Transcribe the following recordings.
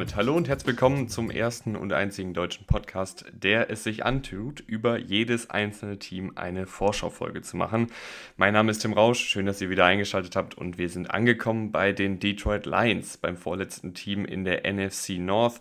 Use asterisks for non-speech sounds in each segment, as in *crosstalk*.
Damit hallo und herzlich willkommen zum ersten und einzigen deutschen Podcast, der es sich antut, über jedes einzelne Team eine Vorschaufolge zu machen. Mein Name ist Tim Rausch, schön, dass ihr wieder eingeschaltet habt und wir sind angekommen bei den Detroit Lions, beim vorletzten Team in der NFC North.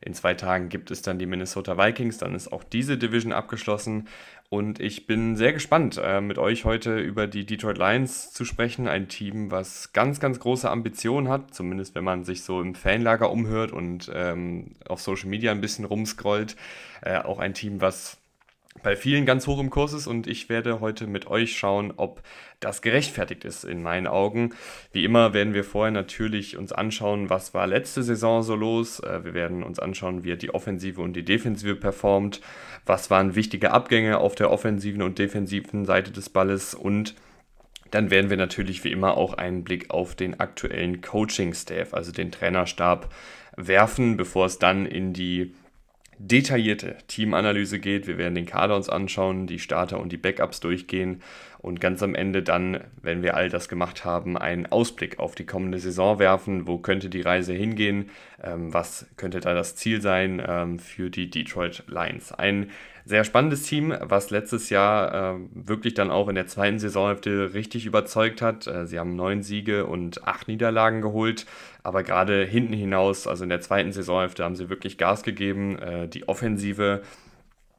In zwei Tagen gibt es dann die Minnesota Vikings, dann ist auch diese Division abgeschlossen und ich bin sehr gespannt, äh, mit euch heute über die Detroit Lions zu sprechen. Ein Team, was ganz, ganz große Ambitionen hat, zumindest wenn man sich so im Fanlager umhört und ähm, auf Social Media ein bisschen rumscrollt. Äh, auch ein Team, was bei vielen ganz hoch im Kurs ist und ich werde heute mit euch schauen, ob das gerechtfertigt ist in meinen Augen. Wie immer werden wir vorher natürlich uns anschauen, was war letzte Saison so los. Äh, wir werden uns anschauen, wie hat die Offensive und die Defensive performt, was waren wichtige Abgänge auf der offensiven und defensiven Seite des Balles und dann werden wir natürlich wie immer auch einen Blick auf den aktuellen Coaching-Staff, also den Trainerstab, werfen, bevor es dann in die detaillierte Teamanalyse geht. Wir werden den Kader uns anschauen, die Starter und die Backups durchgehen und ganz am Ende dann, wenn wir all das gemacht haben, einen Ausblick auf die kommende Saison werfen. Wo könnte die Reise hingehen? Ähm, was könnte da das Ziel sein ähm, für die Detroit Lions? Ein sehr spannendes Team, was letztes Jahr äh, wirklich dann auch in der zweiten Saisonhälfte richtig überzeugt hat. Äh, sie haben neun Siege und acht Niederlagen geholt, aber gerade hinten hinaus, also in der zweiten Saisonhälfte, haben sie wirklich Gas gegeben. Äh, die Offensive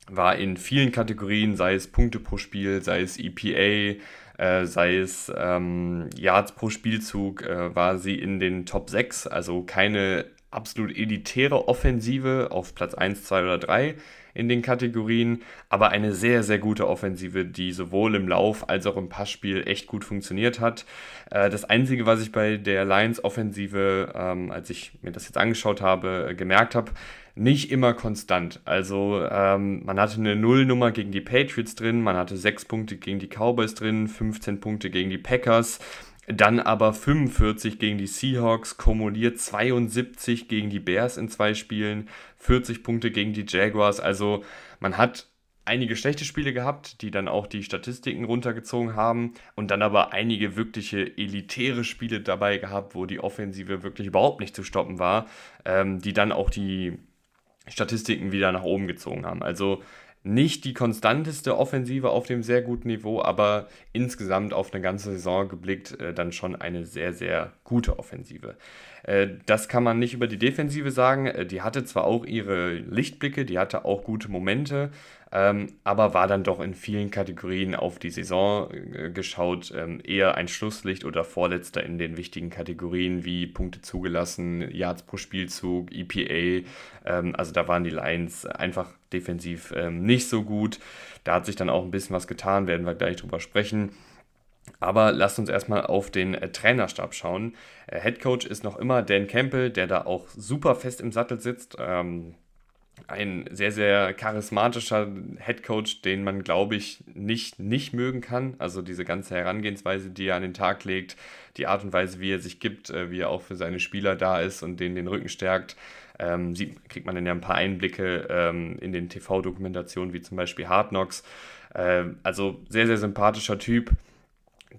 war in vielen Kategorien, sei es Punkte pro Spiel, sei es EPA, äh, sei es ähm, Yards pro Spielzug, äh, war sie in den Top 6, also keine absolut elitäre Offensive auf Platz 1, 2 oder 3 in den Kategorien, aber eine sehr, sehr gute Offensive, die sowohl im Lauf als auch im Passspiel echt gut funktioniert hat. Äh, das Einzige, was ich bei der Lions-Offensive, ähm, als ich mir das jetzt angeschaut habe, äh, gemerkt habe, nicht immer konstant. Also ähm, man hatte eine Nullnummer gegen die Patriots drin, man hatte 6 Punkte gegen die Cowboys drin, 15 Punkte gegen die Packers. Dann aber 45 gegen die Seahawks, kumuliert 72 gegen die Bears in zwei Spielen, 40 Punkte gegen die Jaguars. Also man hat einige schlechte Spiele gehabt, die dann auch die Statistiken runtergezogen haben und dann aber einige wirkliche elitäre Spiele dabei gehabt, wo die Offensive wirklich überhaupt nicht zu stoppen war, ähm, die dann auch die Statistiken wieder nach oben gezogen haben. Also nicht die konstanteste Offensive auf dem sehr guten Niveau, aber insgesamt auf eine ganze Saison geblickt äh, dann schon eine sehr, sehr gute Offensive. Äh, das kann man nicht über die Defensive sagen. Äh, die hatte zwar auch ihre Lichtblicke, die hatte auch gute Momente, ähm, aber war dann doch in vielen Kategorien auf die Saison äh, geschaut ähm, eher ein Schlusslicht oder Vorletzter in den wichtigen Kategorien wie Punkte zugelassen, Yards pro Spielzug, EPA. Ähm, also da waren die Lions einfach defensiv ähm, nicht so gut. Da hat sich dann auch ein bisschen was getan, werden wir gleich drüber sprechen. Aber lasst uns erstmal auf den äh, Trainerstab schauen. Äh, Head Coach ist noch immer Dan Campbell, der da auch super fest im Sattel sitzt. Ähm, ein sehr, sehr charismatischer Head Coach, den man, glaube ich, nicht, nicht mögen kann. Also diese ganze Herangehensweise, die er an den Tag legt, die Art und Weise, wie er sich gibt, äh, wie er auch für seine Spieler da ist und denen den Rücken stärkt. Ähm, sieht, kriegt man dann ja ein paar Einblicke ähm, in den TV-Dokumentationen, wie zum Beispiel Hard Knocks. Ähm, also sehr, sehr sympathischer Typ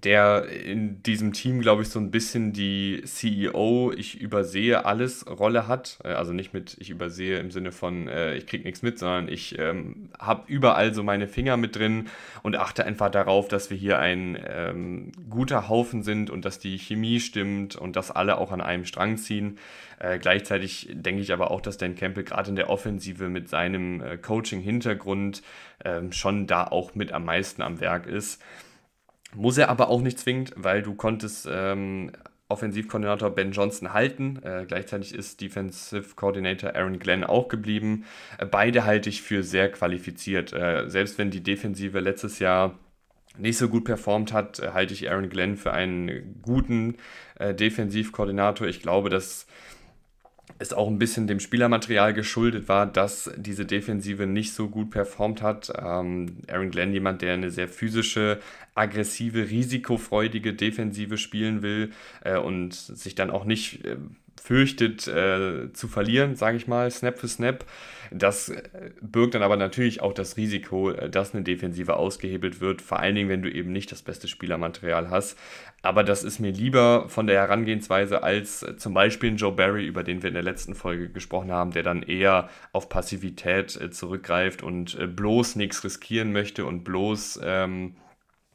der in diesem Team, glaube ich, so ein bisschen die CEO, ich übersehe alles Rolle hat. Äh, also nicht mit ich übersehe im Sinne von äh, ich kriege nichts mit, sondern ich ähm, habe überall so meine Finger mit drin und achte einfach darauf, dass wir hier ein ähm, guter Haufen sind und dass die Chemie stimmt und dass alle auch an einem Strang ziehen. Äh, gleichzeitig denke ich aber auch, dass Dan Campbell gerade in der Offensive mit seinem äh, Coaching-Hintergrund ähm, schon da auch mit am meisten am Werk ist. Muss er aber auch nicht zwingend, weil du konntest ähm, Offensivkoordinator Ben Johnson halten. Äh, gleichzeitig ist Defensive Coordinator Aaron Glenn auch geblieben. Äh, beide halte ich für sehr qualifiziert. Äh, selbst wenn die Defensive letztes Jahr nicht so gut performt hat, äh, halte ich Aaron Glenn für einen guten äh, Defensivkoordinator. Ich glaube, dass es auch ein bisschen dem Spielermaterial geschuldet war, dass diese Defensive nicht so gut performt hat. Ähm, Aaron Glenn, jemand, der eine sehr physische, aggressive, risikofreudige Defensive spielen will äh, und sich dann auch nicht äh, fürchtet äh, zu verlieren, sage ich mal, Snap für Snap. Das äh, birgt dann aber natürlich auch das Risiko, äh, dass eine Defensive ausgehebelt wird, vor allen Dingen, wenn du eben nicht das beste Spielermaterial hast. Aber das ist mir lieber von der Herangehensweise als äh, zum Beispiel Joe Barry, über den wir in der letzten Folge gesprochen haben, der dann eher auf Passivität zurückgreift und bloß nichts riskieren möchte und bloß ähm,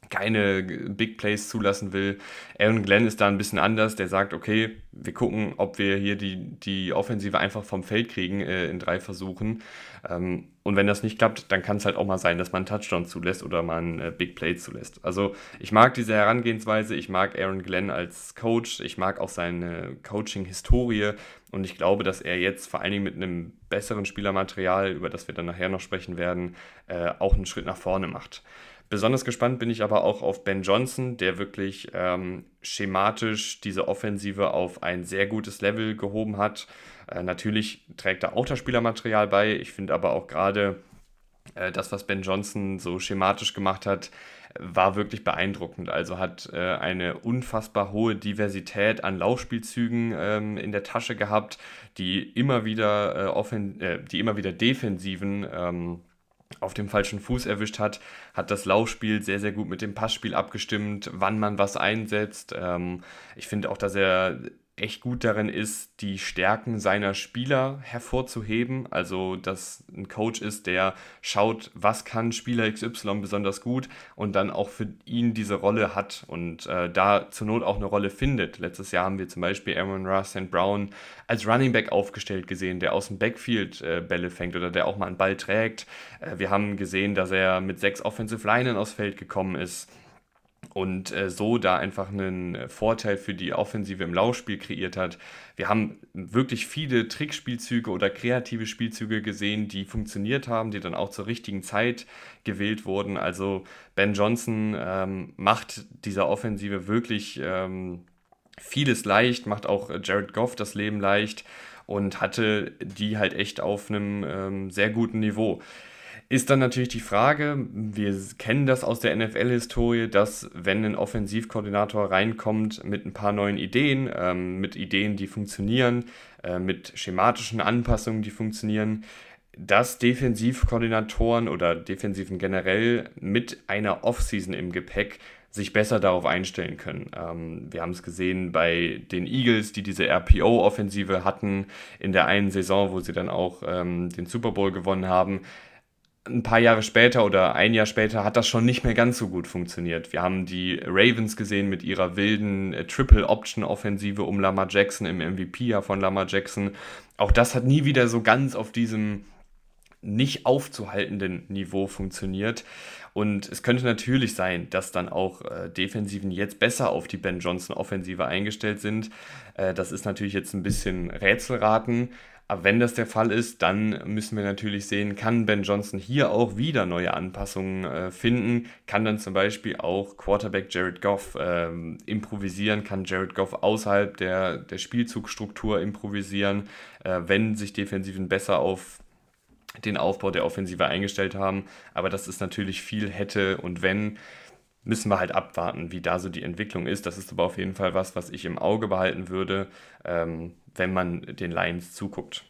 keine Big Plays zulassen will. Aaron Glenn ist da ein bisschen anders. Der sagt, okay, wir gucken, ob wir hier die, die Offensive einfach vom Feld kriegen äh, in drei Versuchen. Ähm, und wenn das nicht klappt, dann kann es halt auch mal sein, dass man einen Touchdown zulässt oder man einen äh, Big Play zulässt. Also ich mag diese Herangehensweise. Ich mag Aaron Glenn als Coach. Ich mag auch seine Coaching-Historie. Und ich glaube, dass er jetzt vor allen Dingen mit einem besseren Spielermaterial, über das wir dann nachher noch sprechen werden, äh, auch einen Schritt nach vorne macht. Besonders gespannt bin ich aber auch auf Ben Johnson, der wirklich ähm, schematisch diese Offensive auf ein sehr gutes Level gehoben hat. Äh, natürlich trägt er auch das Spielermaterial bei. Ich finde aber auch gerade äh, das, was Ben Johnson so schematisch gemacht hat, war wirklich beeindruckend. Also hat äh, eine unfassbar hohe Diversität an Laufspielzügen ähm, in der Tasche gehabt, die immer wieder, äh, offen, äh, die immer wieder Defensiven ähm, auf dem falschen Fuß erwischt hat, hat das Laufspiel sehr, sehr gut mit dem Passspiel abgestimmt, wann man was einsetzt. Ähm, ich finde auch, dass er echt gut darin ist, die Stärken seiner Spieler hervorzuheben. Also, dass ein Coach ist, der schaut, was kann Spieler XY besonders gut und dann auch für ihn diese Rolle hat und äh, da zur Not auch eine Rolle findet. Letztes Jahr haben wir zum Beispiel Aaron Ross and Brown als Running Back aufgestellt gesehen, der aus dem Backfield äh, Bälle fängt oder der auch mal einen Ball trägt. Äh, wir haben gesehen, dass er mit sechs Offensive Linen aufs Feld gekommen ist und äh, so da einfach einen äh, Vorteil für die Offensive im Laufspiel kreiert hat. Wir haben wirklich viele Trickspielzüge oder kreative Spielzüge gesehen, die funktioniert haben, die dann auch zur richtigen Zeit gewählt wurden. Also Ben Johnson ähm, macht dieser Offensive wirklich ähm, vieles leicht, macht auch äh, Jared Goff das Leben leicht und hatte die halt echt auf einem ähm, sehr guten Niveau. Ist dann natürlich die Frage, wir kennen das aus der NFL-Historie, dass wenn ein Offensivkoordinator reinkommt mit ein paar neuen Ideen, ähm, mit Ideen, die funktionieren, äh, mit schematischen Anpassungen, die funktionieren, dass Defensivkoordinatoren oder Defensiven generell mit einer Offseason im Gepäck sich besser darauf einstellen können. Ähm, wir haben es gesehen bei den Eagles, die diese RPO-Offensive hatten in der einen Saison, wo sie dann auch ähm, den Super Bowl gewonnen haben ein paar Jahre später oder ein Jahr später hat das schon nicht mehr ganz so gut funktioniert. Wir haben die Ravens gesehen mit ihrer wilden äh, Triple-Option-Offensive um Lamar Jackson im MVP-Jahr von Lamar Jackson. Auch das hat nie wieder so ganz auf diesem nicht aufzuhaltenden Niveau funktioniert. Und es könnte natürlich sein, dass dann auch äh, Defensiven jetzt besser auf die Ben Johnson-Offensive eingestellt sind. Äh, das ist natürlich jetzt ein bisschen Rätselraten. Aber wenn das der Fall ist, dann müssen wir natürlich sehen, kann Ben Johnson hier auch wieder neue Anpassungen äh, finden, kann dann zum Beispiel auch Quarterback Jared Goff äh, improvisieren, kann Jared Goff außerhalb der, der Spielzugstruktur improvisieren, äh, wenn sich Defensiven besser auf den Aufbau der Offensive eingestellt haben. Aber das ist natürlich viel hätte und wenn müssen wir halt abwarten, wie da so die Entwicklung ist. Das ist aber auf jeden Fall was, was ich im Auge behalten würde. Ähm, wenn man den Lions zuguckt.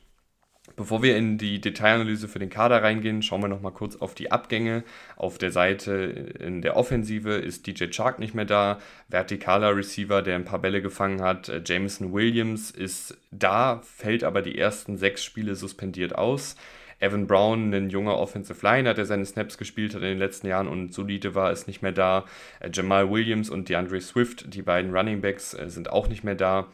Bevor wir in die Detailanalyse für den Kader reingehen, schauen wir noch mal kurz auf die Abgänge. Auf der Seite in der Offensive ist DJ Chark nicht mehr da. Vertikaler Receiver, der ein paar Bälle gefangen hat. Äh, Jameson Williams ist da, fällt aber die ersten sechs Spiele suspendiert aus. Evan Brown, ein junger Offensive Liner, der seine Snaps gespielt hat in den letzten Jahren und solide war, ist nicht mehr da. Äh, Jamal Williams und DeAndre Swift, die beiden Running Backs, äh, sind auch nicht mehr da.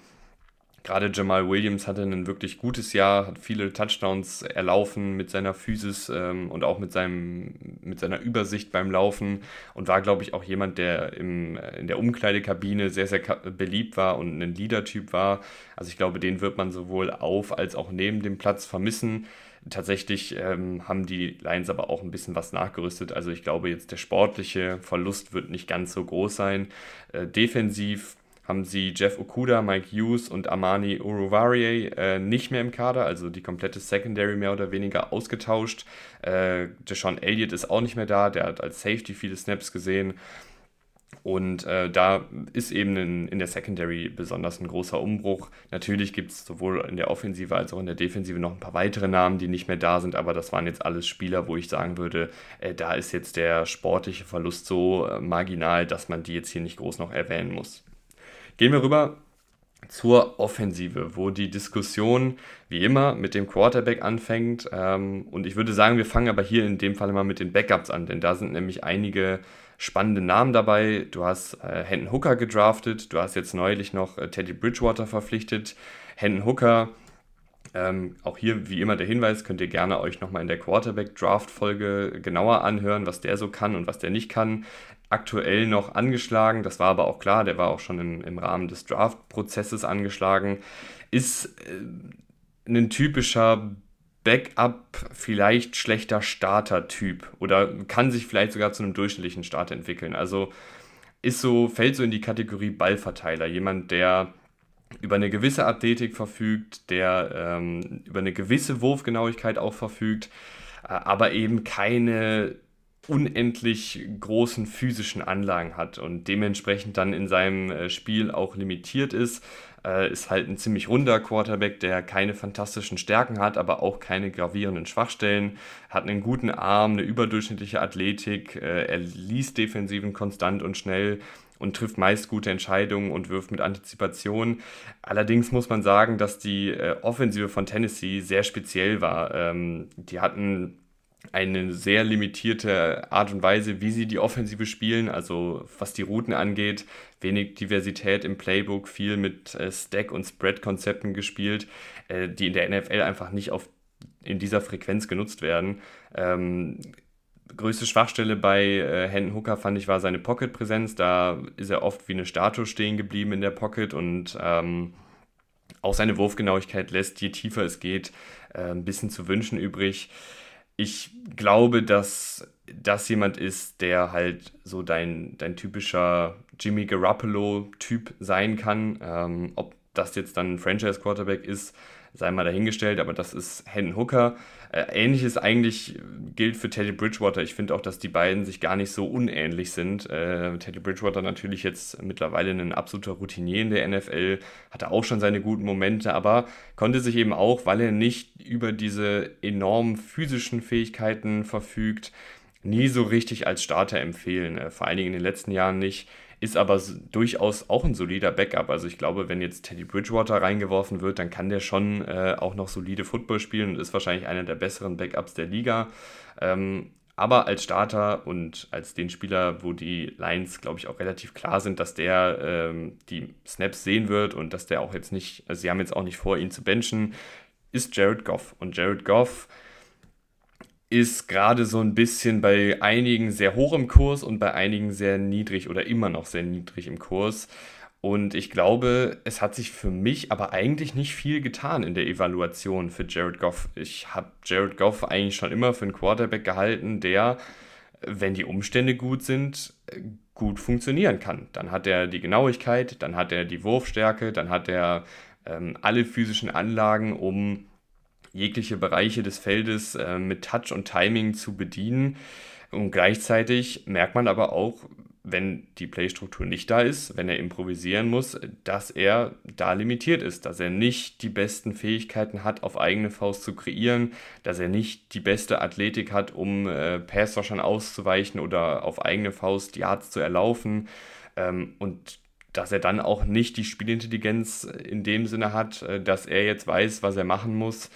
Gerade Jamal Williams hatte ein wirklich gutes Jahr, hat viele Touchdowns erlaufen mit seiner Physis ähm, und auch mit, seinem, mit seiner Übersicht beim Laufen und war, glaube ich, auch jemand, der im, in der Umkleidekabine sehr, sehr beliebt war und ein Leader-Typ war. Also ich glaube, den wird man sowohl auf als auch neben dem Platz vermissen. Tatsächlich ähm, haben die Lions aber auch ein bisschen was nachgerüstet. Also ich glaube jetzt der sportliche Verlust wird nicht ganz so groß sein. Äh, defensiv haben sie Jeff Okuda, Mike Hughes und Amani Uruvarie äh, nicht mehr im Kader, also die komplette Secondary mehr oder weniger ausgetauscht. Äh, Deshaun Elliott ist auch nicht mehr da, der hat als Safety viele Snaps gesehen. Und äh, da ist eben in, in der Secondary besonders ein großer Umbruch. Natürlich gibt es sowohl in der Offensive als auch in der Defensive noch ein paar weitere Namen, die nicht mehr da sind, aber das waren jetzt alles Spieler, wo ich sagen würde, äh, da ist jetzt der sportliche Verlust so äh, marginal, dass man die jetzt hier nicht groß noch erwähnen muss. Gehen wir rüber zur Offensive, wo die Diskussion wie immer mit dem Quarterback anfängt. Ähm, und ich würde sagen, wir fangen aber hier in dem Fall mal mit den Backups an, denn da sind nämlich einige spannende Namen dabei. Du hast äh, Hendon Hooker gedraftet, du hast jetzt neulich noch äh, Teddy Bridgewater verpflichtet. Hendon Hooker, ähm, auch hier wie immer der Hinweis, könnt ihr gerne euch nochmal in der Quarterback-Draft-Folge genauer anhören, was der so kann und was der nicht kann. Aktuell noch angeschlagen, das war aber auch klar, der war auch schon im, im Rahmen des Draft-Prozesses angeschlagen. Ist äh, ein typischer Backup vielleicht schlechter Starter-Typ oder kann sich vielleicht sogar zu einem durchschnittlichen Starter entwickeln. Also ist so, fällt so in die Kategorie Ballverteiler. Jemand, der über eine gewisse Athletik verfügt, der ähm, über eine gewisse Wurfgenauigkeit auch verfügt, äh, aber eben keine unendlich großen physischen Anlagen hat und dementsprechend dann in seinem äh, Spiel auch limitiert ist. Äh, ist halt ein ziemlich runder Quarterback, der keine fantastischen Stärken hat, aber auch keine gravierenden Schwachstellen. Hat einen guten Arm, eine überdurchschnittliche Athletik. Äh, er liest Defensiven konstant und schnell und trifft meist gute Entscheidungen und wirft mit Antizipation. Allerdings muss man sagen, dass die Offensive von Tennessee sehr speziell war. Ähm, die hatten eine sehr limitierte Art und Weise, wie sie die Offensive spielen, also was die Routen angeht, wenig Diversität im Playbook, viel mit äh, Stack- und Spread-Konzepten gespielt, äh, die in der NFL einfach nicht auf, in dieser Frequenz genutzt werden. Ähm, größte Schwachstelle bei äh, Hendon Hooker fand ich war seine Pocket-Präsenz. Da ist er oft wie eine Statue stehen geblieben in der Pocket und ähm, auch seine Wurfgenauigkeit lässt, je tiefer es geht, äh, ein bisschen zu wünschen übrig ich glaube, dass das jemand ist, der halt so dein, dein typischer Jimmy Garoppolo-Typ sein kann. Ähm, ob das jetzt dann ein Franchise-Quarterback ist, sei mal dahingestellt, aber das ist Hendon Hooker. Äh, Ähnliches eigentlich gilt für Teddy Bridgewater. Ich finde auch, dass die beiden sich gar nicht so unähnlich sind. Äh, Teddy Bridgewater natürlich jetzt mittlerweile ein absoluter Routinier in der NFL, hatte auch schon seine guten Momente, aber konnte sich eben auch, weil er nicht über diese enormen physischen Fähigkeiten verfügt, nie so richtig als Starter empfehlen. Äh, vor allen Dingen in den letzten Jahren nicht ist aber durchaus auch ein solider Backup. Also ich glaube, wenn jetzt Teddy Bridgewater reingeworfen wird, dann kann der schon äh, auch noch solide Football spielen und ist wahrscheinlich einer der besseren Backups der Liga. Ähm, aber als Starter und als den Spieler, wo die Lines, glaube ich, auch relativ klar sind, dass der ähm, die Snaps sehen wird und dass der auch jetzt nicht, also sie haben jetzt auch nicht vor, ihn zu benchen, ist Jared Goff. Und Jared Goff ist gerade so ein bisschen bei einigen sehr hoch im Kurs und bei einigen sehr niedrig oder immer noch sehr niedrig im Kurs. Und ich glaube, es hat sich für mich aber eigentlich nicht viel getan in der Evaluation für Jared Goff. Ich habe Jared Goff eigentlich schon immer für einen Quarterback gehalten, der, wenn die Umstände gut sind, gut funktionieren kann. Dann hat er die Genauigkeit, dann hat er die Wurfstärke, dann hat er ähm, alle physischen Anlagen, um jegliche Bereiche des Feldes äh, mit Touch und Timing zu bedienen. Und gleichzeitig merkt man aber auch, wenn die Playstruktur nicht da ist, wenn er improvisieren muss, dass er da limitiert ist, dass er nicht die besten Fähigkeiten hat, auf eigene Faust zu kreieren, dass er nicht die beste Athletik hat, um äh, Passrushern auszuweichen oder auf eigene Faust Yards zu erlaufen ähm, und dass er dann auch nicht die Spielintelligenz in dem Sinne hat, äh, dass er jetzt weiß, was er machen muss,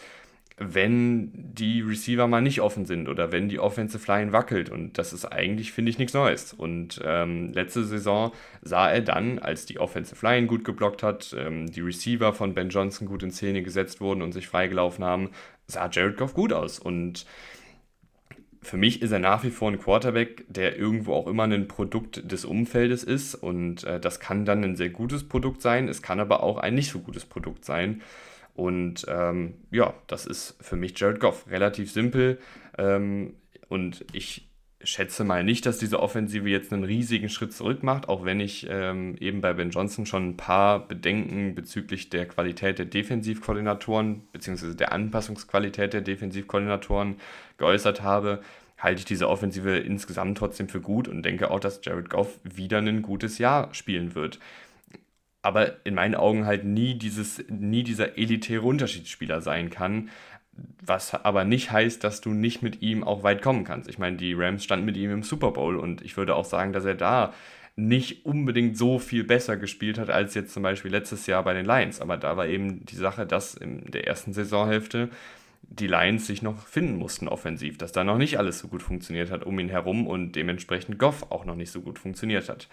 wenn die Receiver mal nicht offen sind oder wenn die Offensive Line wackelt. Und das ist eigentlich, finde ich, nichts Neues. Und ähm, letzte Saison sah er dann, als die Offensive Line gut geblockt hat, ähm, die Receiver von Ben Johnson gut in Szene gesetzt wurden und sich freigelaufen haben, sah Jared Goff gut aus. Und für mich ist er nach wie vor ein Quarterback, der irgendwo auch immer ein Produkt des Umfeldes ist. Und äh, das kann dann ein sehr gutes Produkt sein. Es kann aber auch ein nicht so gutes Produkt sein. Und ähm, ja, das ist für mich Jared Goff. Relativ simpel. Ähm, und ich schätze mal nicht, dass diese Offensive jetzt einen riesigen Schritt zurück macht, auch wenn ich ähm, eben bei Ben Johnson schon ein paar Bedenken bezüglich der Qualität der Defensivkoordinatoren bzw. der Anpassungsqualität der Defensivkoordinatoren geäußert habe. halte ich diese Offensive insgesamt trotzdem für gut und denke auch, dass Jared Goff wieder ein gutes Jahr spielen wird. Aber in meinen Augen halt nie, dieses, nie dieser elitäre Unterschiedsspieler sein kann, was aber nicht heißt, dass du nicht mit ihm auch weit kommen kannst. Ich meine, die Rams standen mit ihm im Super Bowl und ich würde auch sagen, dass er da nicht unbedingt so viel besser gespielt hat als jetzt zum Beispiel letztes Jahr bei den Lions. Aber da war eben die Sache, dass in der ersten Saisonhälfte die Lions sich noch finden mussten offensiv, dass da noch nicht alles so gut funktioniert hat um ihn herum und dementsprechend Goff auch noch nicht so gut funktioniert hat.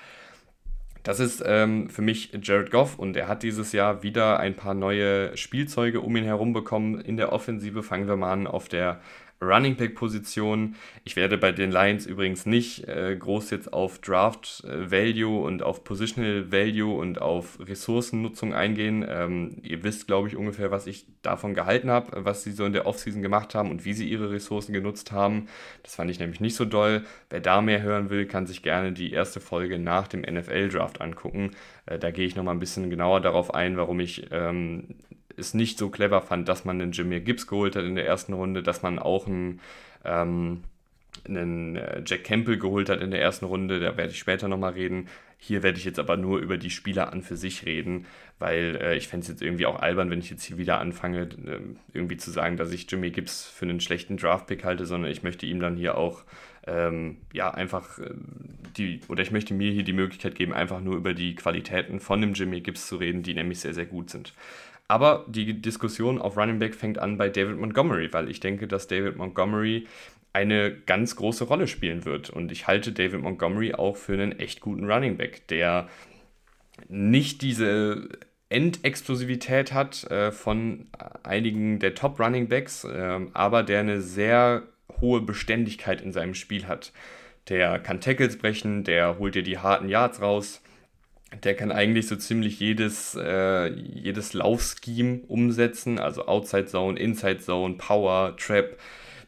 Das ist ähm, für mich Jared Goff und er hat dieses Jahr wieder ein paar neue Spielzeuge um ihn herum bekommen. In der Offensive fangen wir mal an auf der Running Back Position. Ich werde bei den Lions übrigens nicht äh, groß jetzt auf Draft äh, Value und auf Positional Value und auf Ressourcennutzung eingehen. Ähm, ihr wisst, glaube ich, ungefähr, was ich davon gehalten habe, was sie so in der Offseason gemacht haben und wie sie ihre Ressourcen genutzt haben. Das fand ich nämlich nicht so doll. Wer da mehr hören will, kann sich gerne die erste Folge nach dem NFL Draft angucken. Äh, da gehe ich nochmal ein bisschen genauer darauf ein, warum ich ähm, es nicht so clever fand, dass man einen Jameer Gibbs geholt hat in der ersten Runde, dass man auch einen, ähm, einen äh, Jack Campbell geholt hat in der ersten Runde, da werde ich später nochmal reden. Hier werde ich jetzt aber nur über die Spieler an für sich reden, weil äh, ich fände es jetzt irgendwie auch albern, wenn ich jetzt hier wieder anfange, äh, irgendwie zu sagen, dass ich Jimmy Gibbs für einen schlechten Draftpick halte, sondern ich möchte ihm dann hier auch ähm, ja einfach äh, die, oder ich möchte mir hier die Möglichkeit geben, einfach nur über die Qualitäten von dem Jimmy Gibbs zu reden, die nämlich sehr, sehr gut sind. Aber die Diskussion auf Running Back fängt an bei David Montgomery, weil ich denke, dass David Montgomery eine ganz große Rolle spielen wird. Und ich halte David Montgomery auch für einen echt guten Running Back, der nicht diese Endexplosivität hat äh, von einigen der Top Running Backs, äh, aber der eine sehr hohe Beständigkeit in seinem Spiel hat. Der kann Tackles brechen, der holt dir die harten Yards raus, der kann eigentlich so ziemlich jedes, äh, jedes Laufscheme umsetzen, also Outside Zone, Inside Zone, Power, Trap,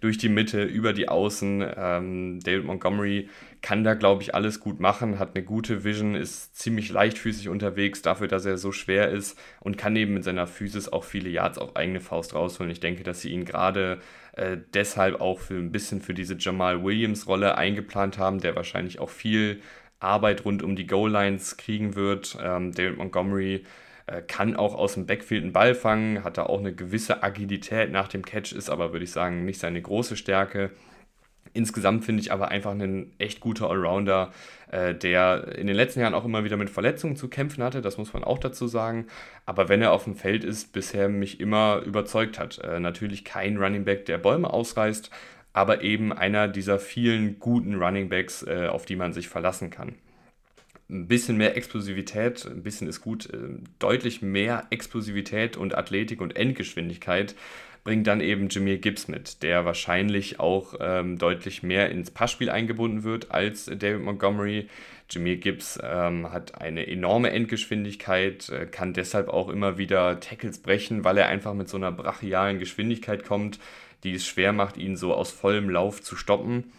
durch die Mitte, über die Außen. Ähm, David Montgomery kann da, glaube ich, alles gut machen, hat eine gute Vision, ist ziemlich leichtfüßig unterwegs, dafür, dass er so schwer ist und kann eben mit seiner Physis auch viele Yards auf eigene Faust rausholen. Ich denke, dass sie ihn gerade äh, deshalb auch für ein bisschen für diese Jamal Williams-Rolle eingeplant haben, der wahrscheinlich auch viel Arbeit rund um die Goal-Lines kriegen wird. Ähm, David Montgomery äh, kann auch aus dem Backfield einen Ball fangen, hat da auch eine gewisse Agilität nach dem Catch, ist aber, würde ich sagen, nicht seine große Stärke. Insgesamt finde ich aber einfach einen echt guter Allrounder, äh, der in den letzten Jahren auch immer wieder mit Verletzungen zu kämpfen hatte, das muss man auch dazu sagen. Aber wenn er auf dem Feld ist, bisher mich immer überzeugt hat. Äh, natürlich kein Running Back, der Bäume ausreißt, aber eben einer dieser vielen guten Running Backs, äh, auf die man sich verlassen kann. Ein bisschen mehr Explosivität, ein bisschen ist gut, äh, deutlich mehr Explosivität und Athletik und Endgeschwindigkeit bringt dann eben Jameer Gibbs mit, der wahrscheinlich auch ähm, deutlich mehr ins Passspiel eingebunden wird als David Montgomery. Jameer Gibbs ähm, hat eine enorme Endgeschwindigkeit, äh, kann deshalb auch immer wieder Tackles brechen, weil er einfach mit so einer brachialen Geschwindigkeit kommt die es schwer macht, ihn so aus vollem Lauf zu stoppen.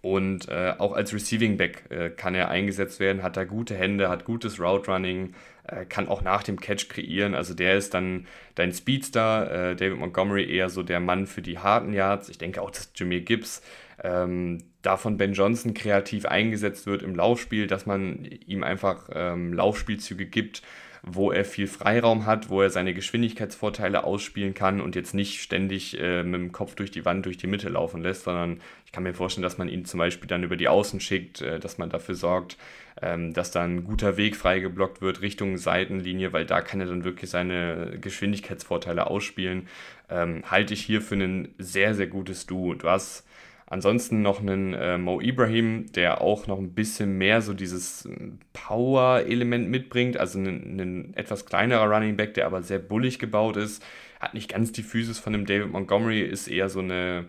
Und äh, auch als Receiving Back äh, kann er eingesetzt werden, hat da gute Hände, hat gutes Route Running, äh, kann auch nach dem Catch kreieren. Also der ist dann dein Speedster, äh, David Montgomery eher so der Mann für die harten Yards. Ich denke auch, dass Jameer Gibbs ähm, da von Ben Johnson kreativ eingesetzt wird im Laufspiel, dass man ihm einfach ähm, Laufspielzüge gibt wo er viel Freiraum hat, wo er seine Geschwindigkeitsvorteile ausspielen kann und jetzt nicht ständig äh, mit dem Kopf durch die Wand durch die Mitte laufen lässt, sondern ich kann mir vorstellen, dass man ihn zum Beispiel dann über die Außen schickt, äh, dass man dafür sorgt, ähm, dass da ein guter Weg freigeblockt wird Richtung Seitenlinie, weil da kann er dann wirklich seine Geschwindigkeitsvorteile ausspielen. Ähm, halte ich hier für ein sehr, sehr gutes Duo. Du hast Ansonsten noch einen äh, Mo Ibrahim, der auch noch ein bisschen mehr so dieses äh, Power-Element mitbringt. Also ein, ein, etwas kleinerer Running Back, der aber sehr bullig gebaut ist. Hat nicht ganz die Physis von dem David Montgomery, ist eher so eine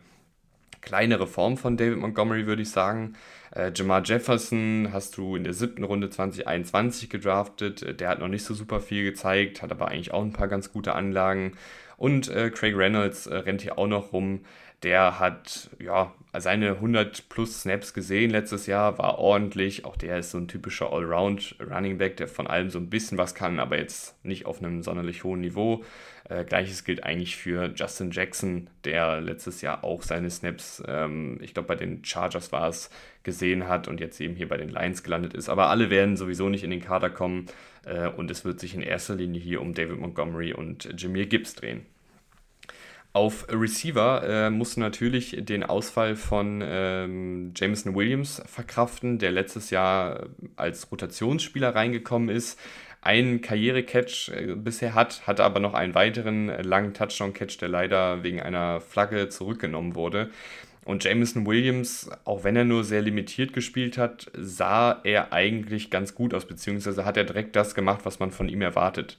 kleinere Form von David Montgomery, würde ich sagen. Äh, Jamar Jefferson hast du in der siebten Runde 2021 gedraftet. Äh, der hat noch nicht so super viel gezeigt, hat aber eigentlich auch ein paar ganz gute Anlagen. Und äh, Craig Reynolds äh, rennt hier auch noch rum. Der hat ja seine 100 plus Snaps gesehen letztes Jahr, war ordentlich. Auch der ist so ein typischer Allround Running Back, der von allem so ein bisschen was kann, aber jetzt nicht auf einem sonderlich hohen Niveau. Äh, Gleiches gilt eigentlich für Justin Jackson, der letztes Jahr auch seine Snaps, ähm, ich glaube bei den Chargers war es, gesehen hat und jetzt eben hier bei den Lions gelandet ist. Aber alle werden sowieso nicht in den Kader kommen äh, und es wird sich in erster Linie hier um David Montgomery und Jameer Gibbs drehen. Auf Receiver äh, musst du natürlich den Ausfall von ähm, Jameson Williams verkraften, der letztes Jahr als Rotationsspieler reingekommen ist einen Karriere-Catch äh, bisher hat, hatte aber noch einen weiteren äh, langen Touchdown-Catch, der leider wegen einer Flagge zurückgenommen wurde. Und Jameson Williams, auch wenn er nur sehr limitiert gespielt hat, sah er eigentlich ganz gut aus, beziehungsweise hat er direkt das gemacht, was man von ihm erwartet.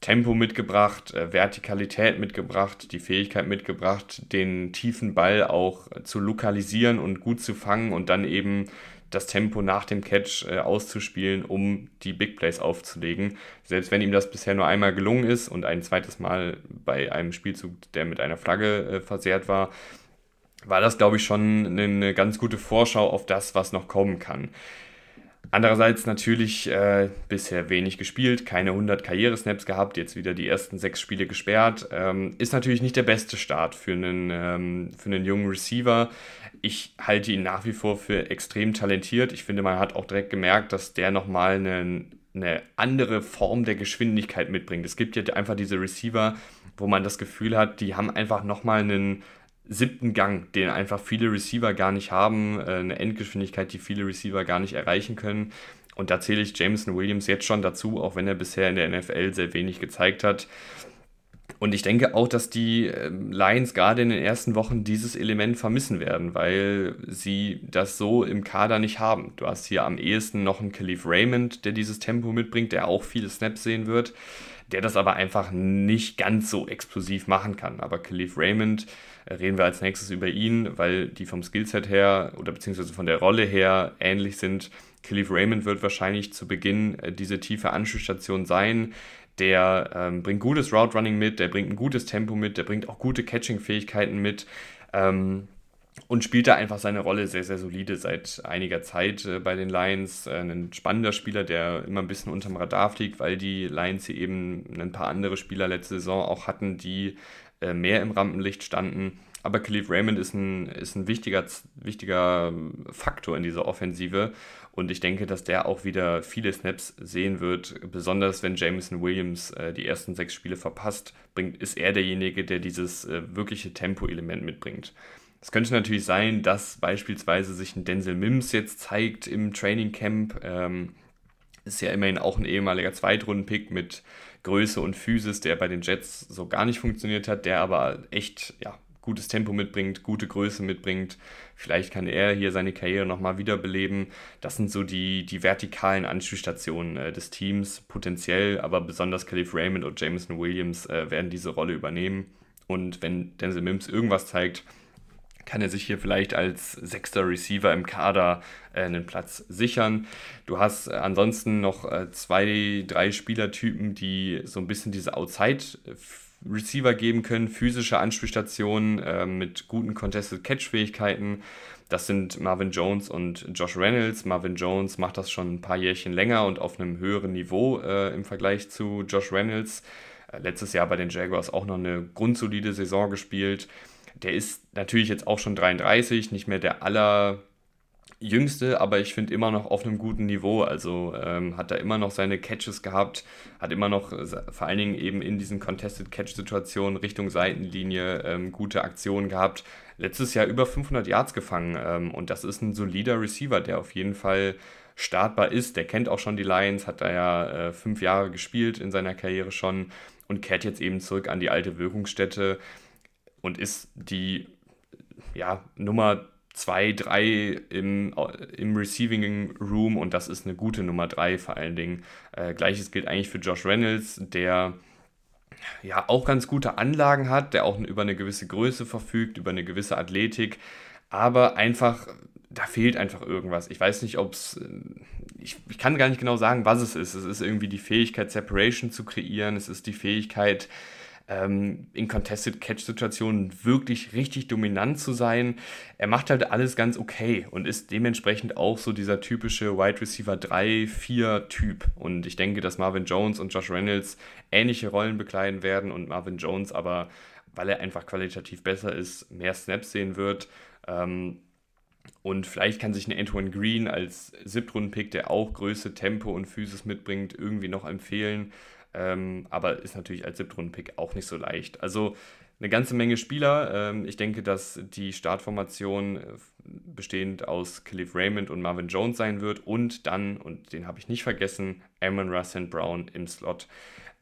Tempo mitgebracht, äh, Vertikalität mitgebracht, die Fähigkeit mitgebracht, den tiefen Ball auch zu lokalisieren und gut zu fangen und dann eben das Tempo nach dem Catch äh, auszuspielen, um die Big Plays aufzulegen. Selbst wenn ihm das bisher nur einmal gelungen ist und ein zweites Mal bei einem Spielzug, der mit einer Flagge äh, versehrt war, war das, glaube ich, schon eine ganz gute Vorschau auf das, was noch kommen kann. Andererseits natürlich äh, bisher wenig gespielt, keine 100 Karrieresnaps gehabt, jetzt wieder die ersten sechs Spiele gesperrt. Ähm, ist natürlich nicht der beste Start für einen, ähm, für einen jungen Receiver. Ich halte ihn nach wie vor für extrem talentiert. Ich finde, man hat auch direkt gemerkt, dass der nochmal eine, eine andere Form der Geschwindigkeit mitbringt. Es gibt ja einfach diese Receiver, wo man das Gefühl hat, die haben einfach nochmal einen siebten Gang, den einfach viele Receiver gar nicht haben, äh, eine Endgeschwindigkeit, die viele Receiver gar nicht erreichen können. Und da zähle ich Jameson Williams jetzt schon dazu, auch wenn er bisher in der NFL sehr wenig gezeigt hat. Und ich denke auch, dass die ähm, Lions gerade in den ersten Wochen dieses Element vermissen werden, weil sie das so im Kader nicht haben. Du hast hier am ehesten noch einen Khalif Raymond, der dieses Tempo mitbringt, der auch viele Snaps sehen wird, der das aber einfach nicht ganz so explosiv machen kann. Aber Khalif Raymond, reden wir als nächstes über ihn, weil die vom Skillset her oder beziehungsweise von der Rolle her ähnlich sind. Khalif Raymond wird wahrscheinlich zu Beginn äh, diese tiefe Anschlussstation sein der ähm, bringt gutes Route Running mit, der bringt ein gutes Tempo mit, der bringt auch gute Catching-Fähigkeiten mit ähm, und spielt da einfach seine Rolle sehr, sehr solide seit einiger Zeit äh, bei den Lions. Äh, ein spannender Spieler, der immer ein bisschen unterm Radar fliegt, weil die Lions hier eben ein paar andere Spieler letzte Saison auch hatten, die mehr im Rampenlicht standen. Aber Khalif Raymond ist ein, ist ein wichtiger, wichtiger Faktor in dieser Offensive. Und ich denke, dass der auch wieder viele Snaps sehen wird. Besonders wenn Jameson Williams äh, die ersten sechs Spiele verpasst, bringt, ist er derjenige, der dieses äh, wirkliche Tempo-Element mitbringt. Es könnte natürlich sein, dass beispielsweise sich ein Denzel Mims jetzt zeigt im Training Camp. Ähm, ist ja immerhin auch ein ehemaliger Zweitrunden-Pick mit Größe und Physis, der bei den Jets so gar nicht funktioniert hat, der aber echt ja, gutes Tempo mitbringt, gute Größe mitbringt. Vielleicht kann er hier seine Karriere nochmal wiederbeleben. Das sind so die, die vertikalen Anschlussstationen äh, des Teams, potenziell, aber besonders Khalif Raymond und Jameson Williams äh, werden diese Rolle übernehmen. Und wenn Denzel Mims irgendwas zeigt, kann er sich hier vielleicht als sechster Receiver im Kader äh, einen Platz sichern. Du hast äh, ansonsten noch äh, zwei, drei Spielertypen, die so ein bisschen diese Outside Receiver geben können, physische Anspielstationen äh, mit guten Contested Catch-Fähigkeiten. Das sind Marvin Jones und Josh Reynolds. Marvin Jones macht das schon ein paar Jährchen länger und auf einem höheren Niveau äh, im Vergleich zu Josh Reynolds. Äh, letztes Jahr bei den Jaguars auch noch eine grundsolide Saison gespielt. Der ist natürlich jetzt auch schon 33, nicht mehr der aller jüngste, aber ich finde immer noch auf einem guten Niveau. Also ähm, hat er immer noch seine Catches gehabt, hat immer noch äh, vor allen Dingen eben in diesen Contested Catch-Situationen Richtung Seitenlinie ähm, gute Aktionen gehabt. Letztes Jahr über 500 Yards gefangen ähm, und das ist ein solider Receiver, der auf jeden Fall startbar ist. Der kennt auch schon die Lions, hat da ja äh, fünf Jahre gespielt in seiner Karriere schon und kehrt jetzt eben zurück an die alte Wirkungsstätte und ist die ja, Nummer 2, 3 im, im Receiving Room und das ist eine gute Nummer 3 vor allen Dingen. Äh, Gleiches gilt eigentlich für Josh Reynolds, der ja auch ganz gute Anlagen hat, der auch über eine gewisse Größe verfügt, über eine gewisse Athletik, aber einfach, da fehlt einfach irgendwas. Ich weiß nicht, ob es, ich, ich kann gar nicht genau sagen, was es ist. Es ist irgendwie die Fähigkeit, Separation zu kreieren, es ist die Fähigkeit, in Contested Catch-Situationen wirklich richtig dominant zu sein. Er macht halt alles ganz okay und ist dementsprechend auch so dieser typische Wide Receiver 3, 4 Typ. Und ich denke, dass Marvin Jones und Josh Reynolds ähnliche Rollen bekleiden werden und Marvin Jones aber, weil er einfach qualitativ besser ist, mehr Snaps sehen wird. Ähm, und vielleicht kann sich ein Antoine Green als Siebtrunden-Pick, der auch Größe, Tempo und Physis mitbringt, irgendwie noch empfehlen. Ähm, aber ist natürlich als Siebtrunden-Pick auch nicht so leicht. Also eine ganze Menge Spieler. Ähm, ich denke, dass die Startformation äh, bestehend aus Khalif Raymond und Marvin Jones sein wird und dann, und den habe ich nicht vergessen, Amon Russell Brown im Slot.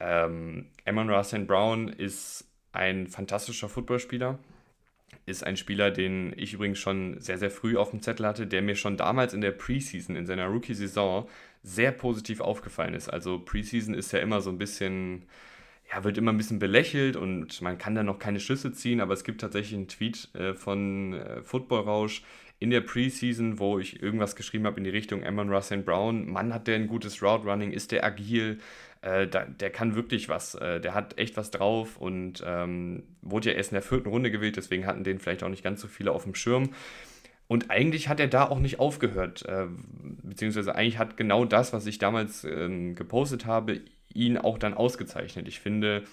Ähm, Amon Russell Brown ist ein fantastischer Footballspieler ist ein Spieler, den ich übrigens schon sehr, sehr früh auf dem Zettel hatte, der mir schon damals in der Preseason, in seiner Rookie-Saison, sehr positiv aufgefallen ist. Also Preseason ist ja immer so ein bisschen, ja, wird immer ein bisschen belächelt und man kann da noch keine Schlüsse ziehen, aber es gibt tatsächlich einen Tweet äh, von äh, Football Rausch in der Preseason, wo ich irgendwas geschrieben habe in die Richtung Amon Russell Brown. Mann, hat der ein gutes Route Running, ist der agil, äh, da, der kann wirklich was, äh, der hat echt was drauf und ähm, wurde ja erst in der vierten Runde gewählt, deswegen hatten den vielleicht auch nicht ganz so viele auf dem Schirm. Und eigentlich hat er da auch nicht aufgehört, äh, beziehungsweise eigentlich hat genau das, was ich damals ähm, gepostet habe, ihn auch dann ausgezeichnet. Ich finde,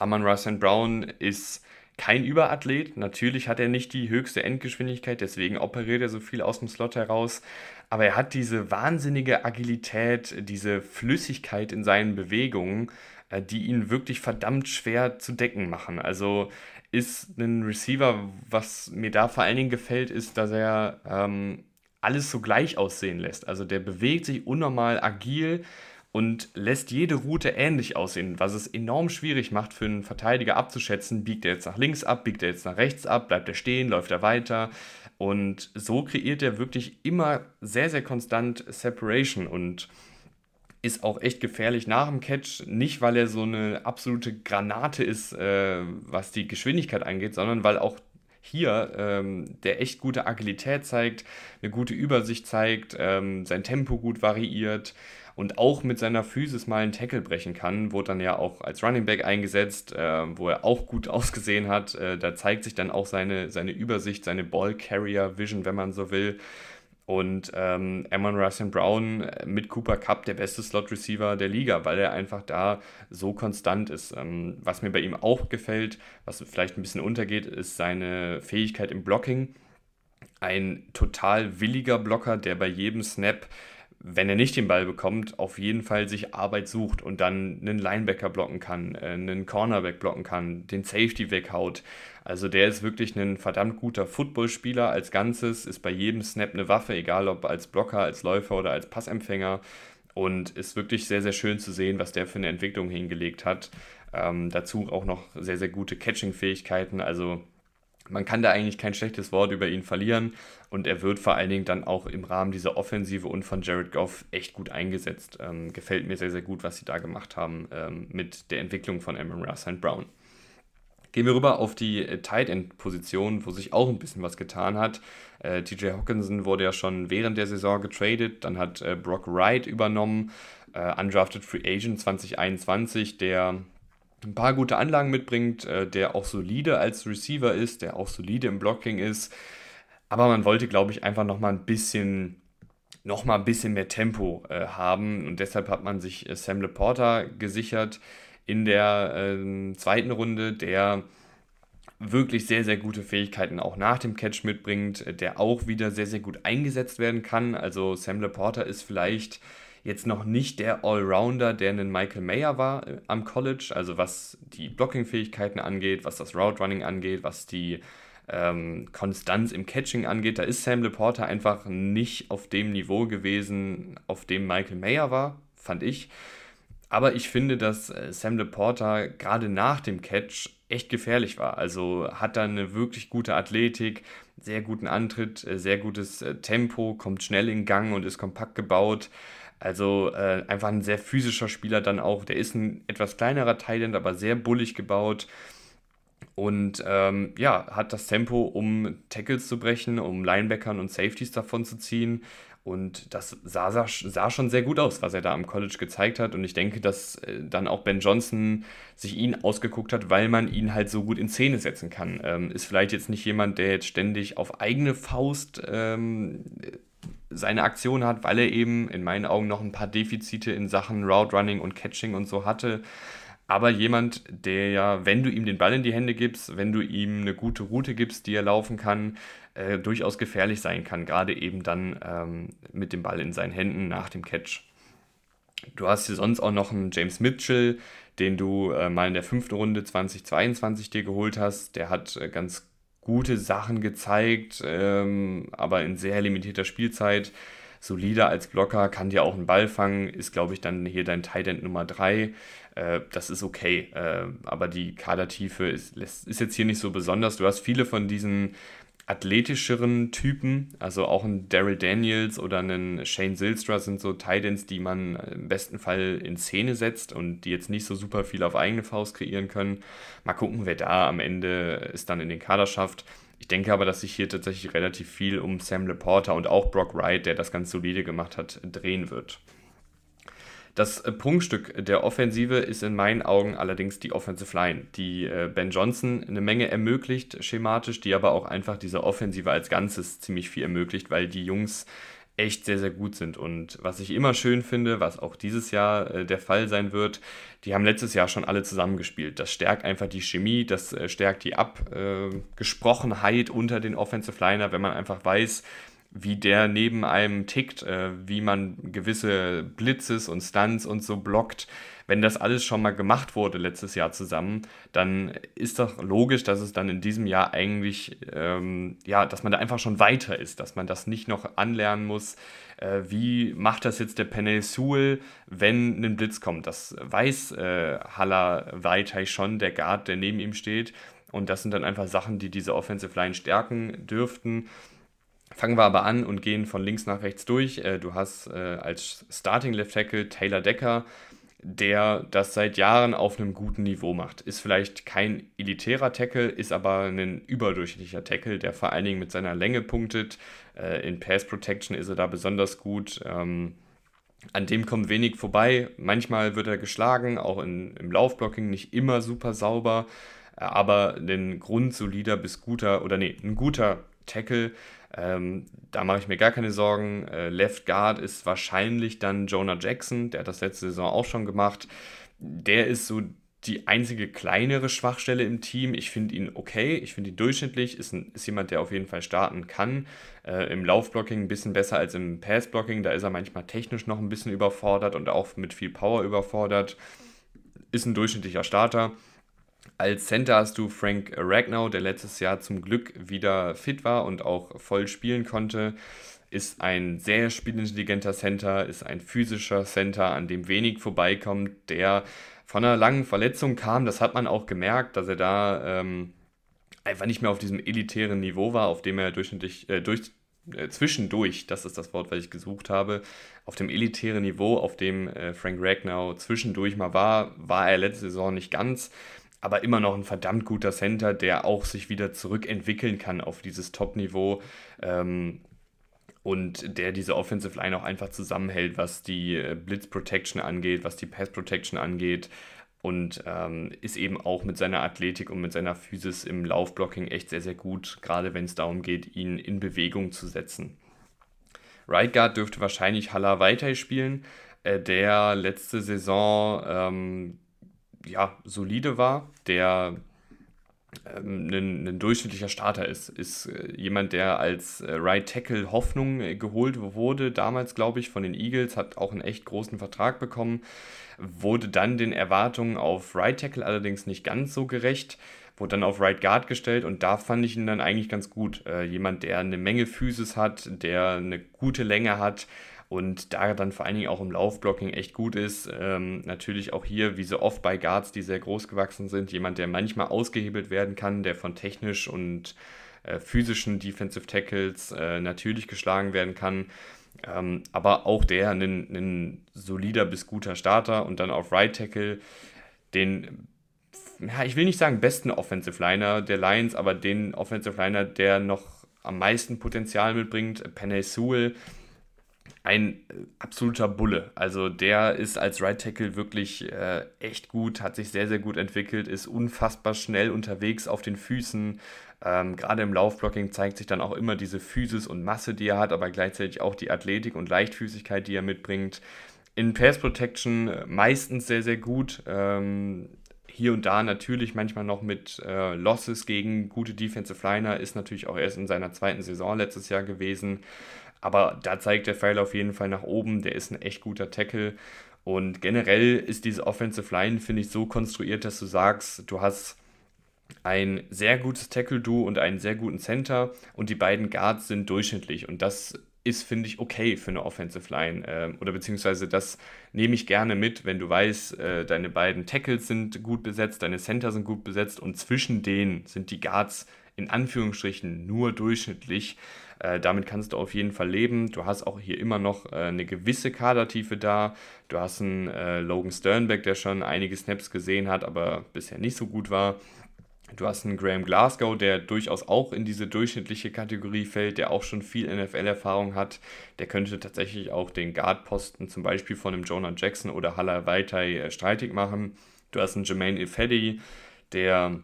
Amon Russell Brown ist kein Überathlet. Natürlich hat er nicht die höchste Endgeschwindigkeit, deswegen operiert er so viel aus dem Slot heraus. Aber er hat diese wahnsinnige Agilität, diese Flüssigkeit in seinen Bewegungen, äh, die ihn wirklich verdammt schwer zu decken machen. Also ist ein Receiver, was mir da vor allen Dingen gefällt, ist, dass er ähm, alles so gleich aussehen lässt. Also der bewegt sich unnormal agil und lässt jede Route ähnlich aussehen, was es enorm schwierig macht für einen Verteidiger abzuschätzen, biegt er jetzt nach links ab, biegt er jetzt nach rechts ab, bleibt er stehen, läuft er weiter. Und so kreiert er wirklich immer sehr, sehr konstant Separation und ist auch echt gefährlich nach dem Catch. Nicht, weil er so eine absolute Granate ist, äh, was die Geschwindigkeit angeht, sondern weil auch hier ähm, der echt gute Agilität zeigt, eine gute Übersicht zeigt, ähm, sein Tempo gut variiert und auch mit seiner Physis mal einen Tackle brechen kann. Wurde dann ja auch als Running Back eingesetzt, äh, wo er auch gut *laughs* ausgesehen hat. Äh, da zeigt sich dann auch seine, seine Übersicht, seine Ball Carrier Vision, wenn man so will. Und ähm, Amon Russell Brown äh, mit Cooper Cup der beste Slot Receiver der Liga, weil er einfach da so konstant ist. Ähm, was mir bei ihm auch gefällt, was vielleicht ein bisschen untergeht, ist seine Fähigkeit im Blocking. Ein total williger Blocker, der bei jedem Snap wenn er nicht den Ball bekommt, auf jeden Fall sich Arbeit sucht und dann einen Linebacker blocken kann, äh, einen Cornerback blocken kann, den Safety weghaut. Also der ist wirklich ein verdammt guter Footballspieler als Ganzes, ist bei jedem Snap eine Waffe, egal ob als Blocker, als Läufer oder als Passempfänger. Und ist wirklich sehr, sehr schön zu sehen, was der für eine Entwicklung hingelegt hat. Ähm, dazu auch noch sehr, sehr gute Catching-Fähigkeiten. Also man kann da eigentlich kein schlechtes Wort über ihn verlieren und er wird vor allen Dingen dann auch im Rahmen dieser Offensive und von Jared Goff echt gut eingesetzt. Ähm, gefällt mir sehr, sehr gut, was sie da gemacht haben ähm, mit der Entwicklung von Amon Russell Brown. Gehen wir rüber auf die äh, Tight End Position, wo sich auch ein bisschen was getan hat. Äh, TJ Hawkinson wurde ja schon während der Saison getradet, dann hat äh, Brock Wright übernommen, äh, Undrafted Free Agent 2021, der ein paar gute Anlagen mitbringt, äh, der auch solide als Receiver ist, der auch solide im Blocking ist. Aber man wollte, glaube ich, einfach nochmal ein bisschen noch mal ein bisschen mehr Tempo äh, haben und deshalb hat man sich äh, Sam Laporta gesichert in der äh, zweiten Runde, der wirklich sehr, sehr gute Fähigkeiten auch nach dem Catch mitbringt, der auch wieder sehr, sehr gut eingesetzt werden kann. Also Sam Laporta ist vielleicht jetzt noch nicht der Allrounder, der ein Michael Mayer war äh, am College, also was die Blocking-Fähigkeiten angeht, was das Route Running angeht, was die ähm, Konstanz im Catching angeht. Da ist Sam Laporta einfach nicht auf dem Niveau gewesen, auf dem Michael Mayer war, fand ich. Aber ich finde, dass äh, Sam Laporta gerade nach dem Catch echt gefährlich war. Also hat da eine wirklich gute Athletik, sehr guten Antritt, äh, sehr gutes Tempo, kommt schnell in Gang und ist kompakt gebaut. Also äh, einfach ein sehr physischer Spieler dann auch. Der ist ein etwas kleinerer Thailand, aber sehr bullig gebaut. Und ähm, ja, hat das Tempo, um Tackles zu brechen, um Linebackern und Safeties davon zu ziehen. Und das sah, sah, sah, schon sehr gut aus, was er da am College gezeigt hat. Und ich denke, dass äh, dann auch Ben Johnson sich ihn ausgeguckt hat, weil man ihn halt so gut in Szene setzen kann. Ähm, ist vielleicht jetzt nicht jemand, der jetzt ständig auf eigene Faust ähm, seine Aktion hat, weil er eben in meinen Augen noch ein paar Defizite in Sachen Route Running und Catching und so hatte. Aber jemand, der ja, wenn du ihm den Ball in die Hände gibst, wenn du ihm eine gute Route gibst, die er laufen kann, äh, durchaus gefährlich sein kann, gerade eben dann ähm, mit dem Ball in seinen Händen nach dem Catch. Du hast hier sonst auch noch einen James Mitchell, den du äh, mal in der fünften Runde 2022 dir geholt hast. Der hat äh, ganz gute Sachen gezeigt, ähm, aber in sehr limitierter Spielzeit. Solider als Blocker, kann dir auch einen Ball fangen, ist, glaube ich, dann hier dein Tight End Nummer 3. Äh, das ist okay, äh, aber die Kadertiefe ist, ist jetzt hier nicht so besonders. Du hast viele von diesen athletischeren Typen, also auch ein Daryl Daniels oder ein Shane Silstra sind so Titans, die man im besten Fall in Szene setzt und die jetzt nicht so super viel auf eigene Faust kreieren können. Mal gucken, wer da am Ende es dann in den Kader schafft. Ich denke aber, dass sich hier tatsächlich relativ viel um Sam Laporta und auch Brock Wright, der das ganz solide gemacht hat, drehen wird. Das äh, Prunkstück der Offensive ist in meinen Augen allerdings die Offensive Line, die äh, Ben Johnson eine Menge ermöglicht, schematisch, die aber auch einfach dieser Offensive als Ganzes ziemlich viel ermöglicht, weil die Jungs echt sehr, sehr gut sind. Und was ich immer schön finde, was auch dieses Jahr äh, der Fall sein wird, die haben letztes Jahr schon alle zusammengespielt. Das stärkt einfach die Chemie, das stärkt die Abgesprochenheit unter den Offensive Liner, wenn man einfach weiß, wie der neben einem tickt, äh, wie man gewisse Blitzes und Stunts und so blockt. Wenn das alles schon mal gemacht wurde letztes Jahr zusammen, dann ist doch logisch, dass es dann in diesem Jahr eigentlich, ähm, ja, dass man da einfach schon weiter ist, dass man das nicht noch anlernen muss. Äh, wie macht das jetzt der Penel Sewell, wenn ein Blitz kommt? Das weiß äh, Haller weiter schon, der Guard, der neben ihm steht. Und das sind dann einfach Sachen, die diese Offensive Line stärken dürften. Fangen wir aber an und gehen von links nach rechts durch. Äh, du hast äh, als Starting Left Tackle Taylor Decker, der das seit Jahren auf einem guten Niveau macht. Ist vielleicht kein elitärer Tackle, ist aber ein überdurchschnittlicher Tackle, der vor allen Dingen mit seiner Länge punktet. Äh, in Pass Protection ist er da besonders gut. Ähm, an dem kommt wenig vorbei. Manchmal wird er geschlagen, auch in, im Laufblocking nicht immer super sauber, aber ein grundsolider bis guter oder nee, ein guter Tackle ähm, da mache ich mir gar keine Sorgen. Äh, Left Guard ist wahrscheinlich dann Jonah Jackson, der hat das letzte Saison auch schon gemacht. Der ist so die einzige kleinere Schwachstelle im Team. Ich finde ihn okay, ich finde ihn durchschnittlich, ist, ein, ist jemand, der auf jeden Fall starten kann. Äh, Im Laufblocking ein bisschen besser als im Passblocking, da ist er manchmal technisch noch ein bisschen überfordert und auch mit viel Power überfordert. Ist ein durchschnittlicher Starter. Als Center hast du Frank Ragnow, der letztes Jahr zum Glück wieder fit war und auch voll spielen konnte. Ist ein sehr spielintelligenter Center, ist ein physischer Center, an dem wenig vorbeikommt, der von einer langen Verletzung kam. Das hat man auch gemerkt, dass er da ähm, einfach nicht mehr auf diesem elitären Niveau war, auf dem er durchschnittlich, äh, durch, äh, zwischendurch, das ist das Wort, was ich gesucht habe, auf dem elitären Niveau, auf dem äh, Frank Ragnow zwischendurch mal war, war er letzte Saison nicht ganz aber immer noch ein verdammt guter Center, der auch sich wieder zurückentwickeln kann auf dieses Top-Niveau ähm, und der diese Offensive Line auch einfach zusammenhält, was die äh, Blitz Protection angeht, was die Pass Protection angeht und ähm, ist eben auch mit seiner Athletik und mit seiner Physis im Laufblocking echt sehr, sehr gut, gerade wenn es darum geht, ihn in Bewegung zu setzen. Right Guard dürfte wahrscheinlich Haller weiter spielen, äh, der letzte Saison ähm, ja, solide war, der ähm, ein, ein, durchschnittlicher Starter ist. Ist äh, jemand, der als äh, Right Tackle Hoffnung äh, geholt wurde, damals glaube ich von den Eagles, hat auch einen echt großen Vertrag bekommen, wurde dann den Erwartungen auf Right Tackle allerdings nicht ganz so gerecht, wurde dann auf Right Guard gestellt und da fand ich ihn dann eigentlich ganz gut. Äh, jemand, der eine Menge Physis hat, der eine gute Länge hat, und da dann vor allen Dingen auch im Laufblocking echt gut ist. Ähm, natürlich auch hier, wie so oft bei Guards, die sehr groß gewachsen sind, jemand, der manchmal ausgehebelt werden kann, der von technisch und äh, physischen Defensive Tackles äh, natürlich geschlagen werden kann. Ähm, aber auch der ein, solider bis guter Starter und dann auf Right Tackle den ja, ich will nicht sagen besten Offensive Liner der Lions, aber den Offensive Liner, der noch am meisten Potenzial mitbringt, Penny Sewell, ein äh, absoluter Bulle. Also der ist als Right Tackle wirklich äh, echt gut, hat sich sehr, sehr gut entwickelt, ist unfassbar schnell unterwegs auf den Füßen. Ähm, Gerade im Laufblocking zeigt sich dann auch immer diese Physis und Masse, die er hat, aber gleichzeitig auch die Athletik und Leichtfüßigkeit, die er mitbringt. In Pass Protection äh, meistens sehr, sehr gut. Ähm, hier und da natürlich manchmal noch mit äh, Losses gegen gute Defensive Liner, ist natürlich auch erst in seiner zweiten Saison letztes Jahr gewesen. Aber da zeigt der Pfeil auf jeden Fall nach oben. Der ist ein echt guter Tackle. Und generell ist diese Offensive Line, finde ich, so konstruiert, dass du sagst, du hast ein sehr gutes Tackle-Duo und einen sehr guten Center und die beiden Guards sind durchschnittlich. Und das ist, finde ich, okay für eine Offensive Line. Äh, oder beziehungsweise das nehme ich gerne mit, wenn du weißt, äh, deine beiden Tackles sind gut besetzt, deine Center sind gut besetzt und zwischen denen sind die Guards in Anführungsstrichen nur durchschnittlich. Äh, damit kannst du auf jeden Fall leben. Du hast auch hier immer noch äh, eine gewisse Kadertiefe da. Du hast einen äh, Logan Sternbeck, der schon einige Snaps gesehen hat, aber bisher nicht so gut war. Du hast einen Graham Glasgow, der durchaus auch in diese durchschnittliche Kategorie fällt, der auch schon viel NFL-Erfahrung hat. Der könnte tatsächlich auch den Guard-Posten zum Beispiel von einem Jonah Jackson oder Hala Vaitai äh, streitig machen. Du hast einen Jermaine Ifedi, der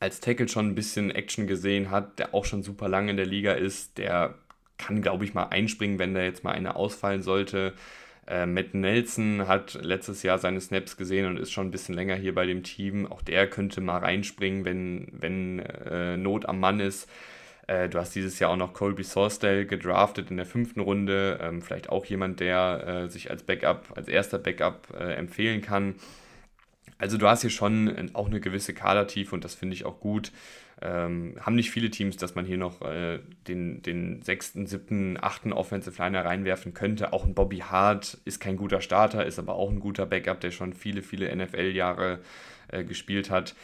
als Tackle schon ein bisschen Action gesehen hat, der auch schon super lange in der Liga ist, der kann, glaube ich, mal einspringen, wenn da jetzt mal einer ausfallen sollte. Äh, Matt Nelson hat letztes Jahr seine Snaps gesehen und ist schon ein bisschen länger hier bei dem Team. Auch der könnte mal reinspringen, wenn, wenn äh, Not am Mann ist. Äh, du hast dieses Jahr auch noch Colby Sorsdale gedraftet in der fünften Runde. Ähm, vielleicht auch jemand, der äh, sich als Backup, als erster Backup äh, empfehlen kann. Also du hast hier schon auch eine gewisse Kadertiefe und das finde ich auch gut. Ähm, haben nicht viele Teams, dass man hier noch äh, den, den sechsten, siebten, achten Offensive Liner reinwerfen könnte. Auch ein Bobby Hart ist kein guter Starter, ist aber auch ein guter Backup, der schon viele, viele NFL-Jahre äh, gespielt hat.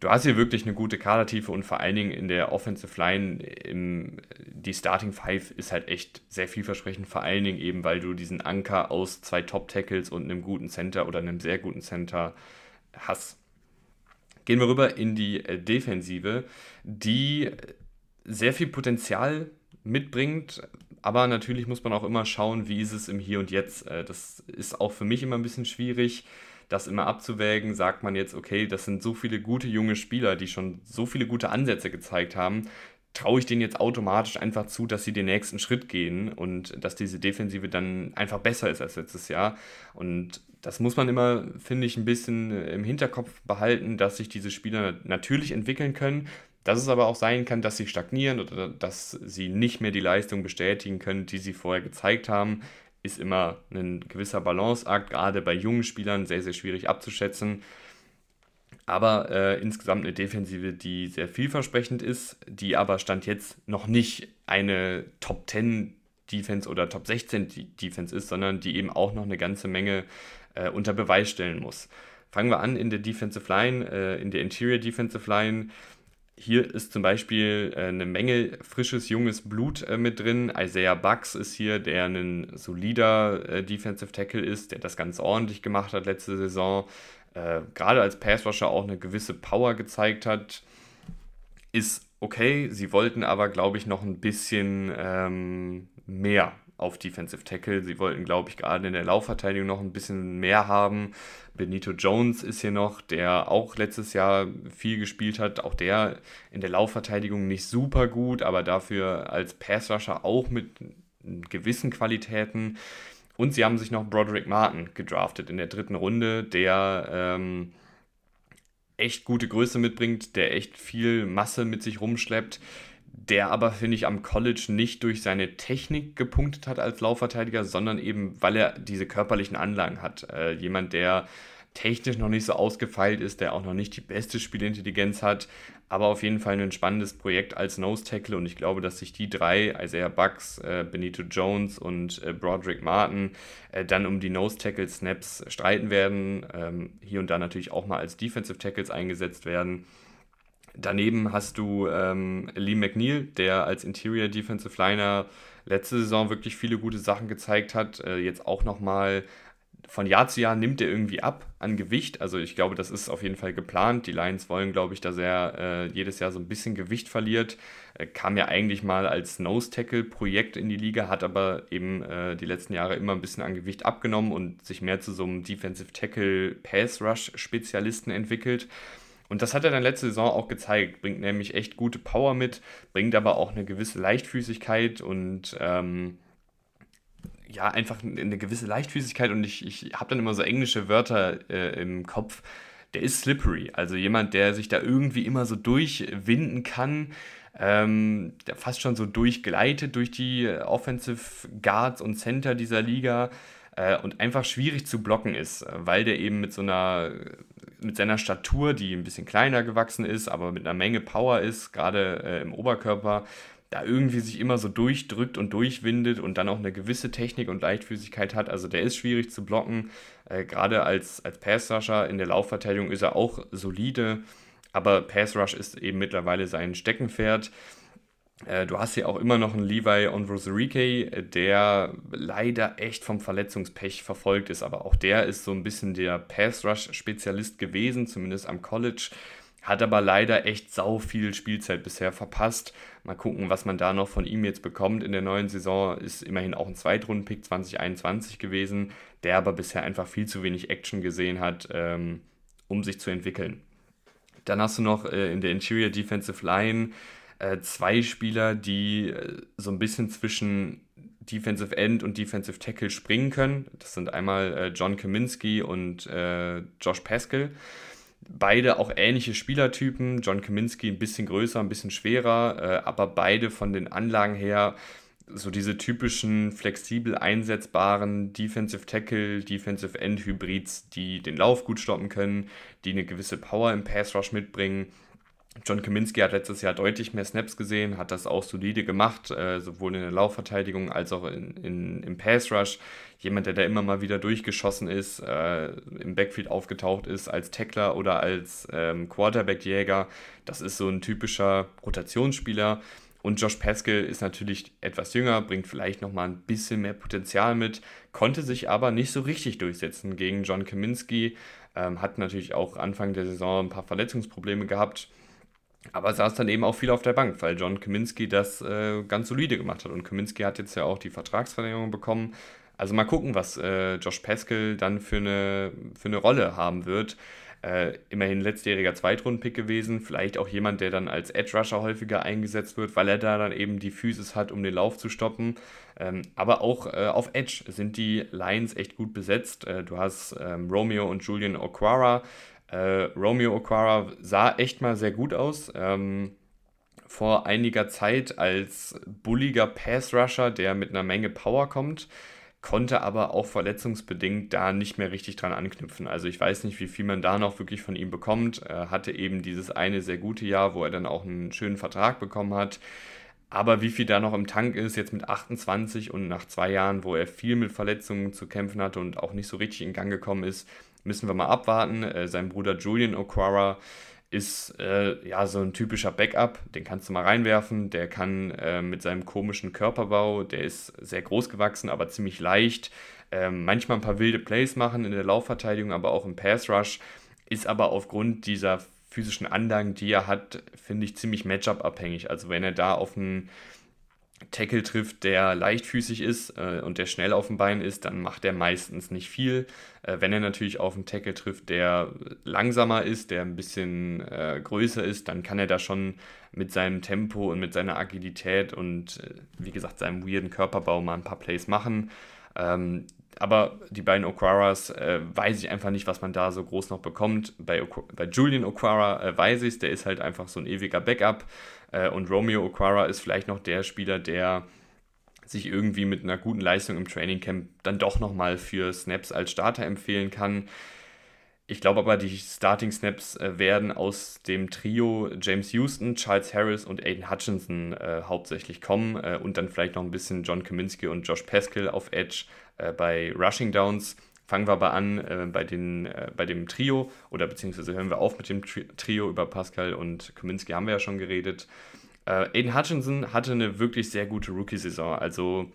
Du hast hier wirklich eine gute Kadertiefe und vor allen Dingen in der Offensive Line im, die Starting Five ist halt echt sehr vielversprechend, vor allen Dingen eben, weil du diesen Anker aus zwei Top-Tackles und einem guten Center oder einem sehr guten Center Hass. Gehen wir rüber in die äh, Defensive, die sehr viel Potenzial mitbringt, aber natürlich muss man auch immer schauen, wie ist es im Hier und Jetzt. Äh, das ist auch für mich immer ein bisschen schwierig, das immer abzuwägen. Sagt man jetzt, okay, das sind so viele gute junge Spieler, die schon so viele gute Ansätze gezeigt haben, traue ich denen jetzt automatisch einfach zu, dass sie den nächsten Schritt gehen und dass diese Defensive dann einfach besser ist als letztes Jahr. Und das muss man immer, finde ich, ein bisschen äh, im Hinterkopf behalten, dass sich diese Spieler natürlich entwickeln können, dass es aber auch sein kann, dass sie stagnieren oder dass sie nicht mehr die Leistung bestätigen können, die sie vorher gezeigt haben, ist immer ein gewisser Balanceakt, gerade bei jungen Spielern sehr, sehr schwierig abzuschätzen. Aber äh, insgesamt eine Defensive, die sehr vielversprechend ist, die aber Stand jetzt noch nicht eine Top 10 Defense oder Top 16 Defense ist, sondern die eben auch noch eine ganze Menge äh, unter Beweis stellen muss. Fangen wir an in der Defensive Line, äh, in der Interior Defensive Line. Hier ist zum Beispiel äh, eine Menge frisches, junges Blut äh, mit drin. Isaiah Bucks ist hier, der ein solider äh, Defensive Tackle ist, der das ganz ordentlich gemacht hat letzte Saison äh, gerade als Passrusher auch eine gewisse Power gezeigt hat, ist okay. Sie wollten aber, glaube ich, noch ein bisschen ähm, mehr auf Defensive Tackle. Sie wollten, glaube ich, gerade in der Laufverteidigung noch ein bisschen mehr haben. Benito Jones ist hier noch, der auch letztes Jahr viel gespielt hat. Auch der in der Laufverteidigung nicht super gut, aber dafür als Passrusher auch mit gewissen Qualitäten. Und sie haben sich noch Broderick Martin gedraftet in der dritten Runde, der ähm, echt gute Größe mitbringt, der echt viel Masse mit sich rumschleppt, der aber, finde ich, am College nicht durch seine Technik gepunktet hat als Laufverteidiger, sondern eben, weil er diese körperlichen Anlagen hat. Äh, jemand, der technisch noch nicht so ausgefeilt ist, der auch noch nicht die beste Spielintelligenz hat, aber auf jeden Fall ein spannendes Projekt als Nose Tackle und ich glaube, dass sich die drei, Isaiah Bucks, äh, Benito Jones und äh, Broderick Martin, äh, dann um die Nose Tackle Snaps streiten werden, ähm, hier und da natürlich auch mal als Defensive Tackles eingesetzt werden. Daneben hast du ähm, Lee McNeil, der als Interior Defensive Liner letzte Saison wirklich viele gute Sachen gezeigt hat, äh, jetzt auch nochmal von Jahr zu Jahr nimmt er irgendwie ab an Gewicht. Also ich glaube, das ist auf jeden Fall geplant. Die Lions wollen, glaube ich, dass er äh, jedes Jahr so ein bisschen Gewicht verliert. Äh, kam ja eigentlich mal als Nose-Tackle-Projekt in die Liga, hat aber eben äh, die letzten Jahre immer ein bisschen an Gewicht abgenommen und sich mehr zu so einem Defensive Tackle Pass Rush Spezialisten entwickelt. Und das hat er dann letzte Saison auch gezeigt. Bringt nämlich echt gute Power mit, bringt aber auch eine gewisse Leichtfüßigkeit und ähm, ja, einfach eine gewisse Leichtfüßigkeit. Und ich, ich habe dann immer so englische Wörter äh, im Kopf. Der ist slippery. Also jemand, der sich da irgendwie immer so durchwinden kann. Ähm, der fast schon so durchgleitet durch die Offensive Guards und Center dieser Liga äh, und einfach schwierig zu blocken ist, weil der eben mit so einer mit seiner Statur, die ein bisschen kleiner gewachsen ist, aber mit einer Menge Power ist, gerade äh, im Oberkörper, da irgendwie sich immer so durchdrückt und durchwindet und dann auch eine gewisse Technik und Leichtfüßigkeit hat. Also der ist schwierig zu blocken. Äh, gerade als, als Pass-Rusher in der Laufverteidigung ist er auch solide, aber Pass-Rush ist eben mittlerweile sein Steckenpferd. Äh, du hast hier auch immer noch einen Levi Onwuzurike, der leider echt vom Verletzungspech verfolgt ist, aber auch der ist so ein bisschen der Pass-Rush-Spezialist gewesen, zumindest am College. Hat aber leider echt sau viel Spielzeit bisher verpasst. Mal gucken, was man da noch von ihm jetzt bekommt in der neuen Saison. Ist immerhin auch ein Zweitrunden-Pick 2021 gewesen, der aber bisher einfach viel zu wenig Action gesehen hat, ähm, um sich zu entwickeln. Dann hast du noch äh, in der Interior Defensive Line äh, zwei Spieler, die äh, so ein bisschen zwischen Defensive End und Defensive Tackle springen können. Das sind einmal äh, John Kaminski und äh, Josh Pascal. Beide auch ähnliche Spielertypen. John Kaminski ein bisschen größer, ein bisschen schwerer, äh, aber beide von den Anlagen her so diese typischen flexibel einsetzbaren Defensive Tackle, Defensive End Hybrids, die den Lauf gut stoppen können, die eine gewisse Power im Pass Rush mitbringen John Kaminski hat letztes Jahr deutlich mehr Snaps gesehen, hat das auch solide gemacht, äh, sowohl in der Laufverteidigung als auch in, in, im Pass Rush. Jemand, der da immer mal wieder durchgeschossen ist, äh, im Backfield aufgetaucht ist als Tackler oder als ähm, Quarterback-Jäger. Das ist so ein typischer Rotationsspieler. Und Josh Pascal ist natürlich etwas jünger, bringt vielleicht nochmal ein bisschen mehr Potenzial mit, konnte sich aber nicht so richtig durchsetzen gegen John Kaminski. Ähm, hat natürlich auch Anfang der Saison ein paar Verletzungsprobleme gehabt aber saß dann eben auch viel auf der Bank, weil John Kaminski das äh, ganz solide gemacht hat. Und Kaminski hat jetzt ja auch die Vertragsverlängerung bekommen. Also mal gucken, was äh, Josh Pascal dann für eine, für eine Rolle haben wird. Äh, immerhin letztjähriger Zweitrundpick gewesen. Vielleicht auch jemand, der dann als Edge Rusher häufiger eingesetzt wird, weil er da dann eben die Physis hat, um den Lauf zu stoppen. Ähm, aber auch äh, auf Edge sind die Lines echt gut besetzt. Äh, du hast ähm, Romeo und Julian Okwara äh, Romeo Okwara sah echt mal sehr gut aus. Ähm, vor einiger Zeit als bulliger Pass-Rusher, der mit einer Menge Power kommt, konnte aber auch verletzungsbedingt da nicht mehr richtig dran anknüpfen. Also ich weiß nicht, wie viel man da noch wirklich von ihm bekommt. Er hatte eben dieses eine sehr gute Jahr, wo er dann auch einen schönen Vertrag bekommen hat. Aber wie viel da noch im Tank ist, jetzt mit 28 und nach zwei Jahren, wo er viel mit Verletzungen zu kämpfen hatte und auch nicht so richtig in Gang gekommen ist, müssen wir mal abwarten. Äh, sein Bruder Julian O'Quara ist äh, ja so ein typischer Backup, den kannst du mal reinwerfen. Der kann äh, mit seinem komischen Körperbau, der ist sehr groß gewachsen, aber ziemlich leicht, äh, manchmal ein paar wilde Plays machen in der Laufverteidigung, aber auch im Pass Rush. Ist aber aufgrund dieser physischen Anlagen, die er hat, finde ich ziemlich Matchup-abhängig. Also wenn er da auf einen Tackle trifft, der leichtfüßig ist äh, und der schnell auf dem Bein ist, dann macht er meistens nicht viel. Äh, wenn er natürlich auf einen Tackle trifft, der langsamer ist, der ein bisschen äh, größer ist, dann kann er da schon mit seinem Tempo und mit seiner Agilität und äh, wie gesagt seinem weirden Körperbau mal ein paar Plays machen. Ähm, aber die beiden Okwaras äh, weiß ich einfach nicht, was man da so groß noch bekommt. Bei, bei Julian Okwara äh, weiß ich es, der ist halt einfach so ein ewiger Backup. Äh, und Romeo Okwara ist vielleicht noch der Spieler, der sich irgendwie mit einer guten Leistung im Trainingcamp dann doch nochmal für Snaps als Starter empfehlen kann. Ich glaube aber, die Starting Snaps äh, werden aus dem Trio James Houston, Charles Harris und Aiden Hutchinson äh, hauptsächlich kommen äh, und dann vielleicht noch ein bisschen John Kaminski und Josh Pascal auf Edge äh, bei Rushing Downs. Fangen wir aber an äh, bei, den, äh, bei dem Trio oder beziehungsweise hören wir auf mit dem Trio über Pascal und Kaminski haben wir ja schon geredet. Aiden Hutchinson hatte eine wirklich sehr gute Rookie-Saison. Also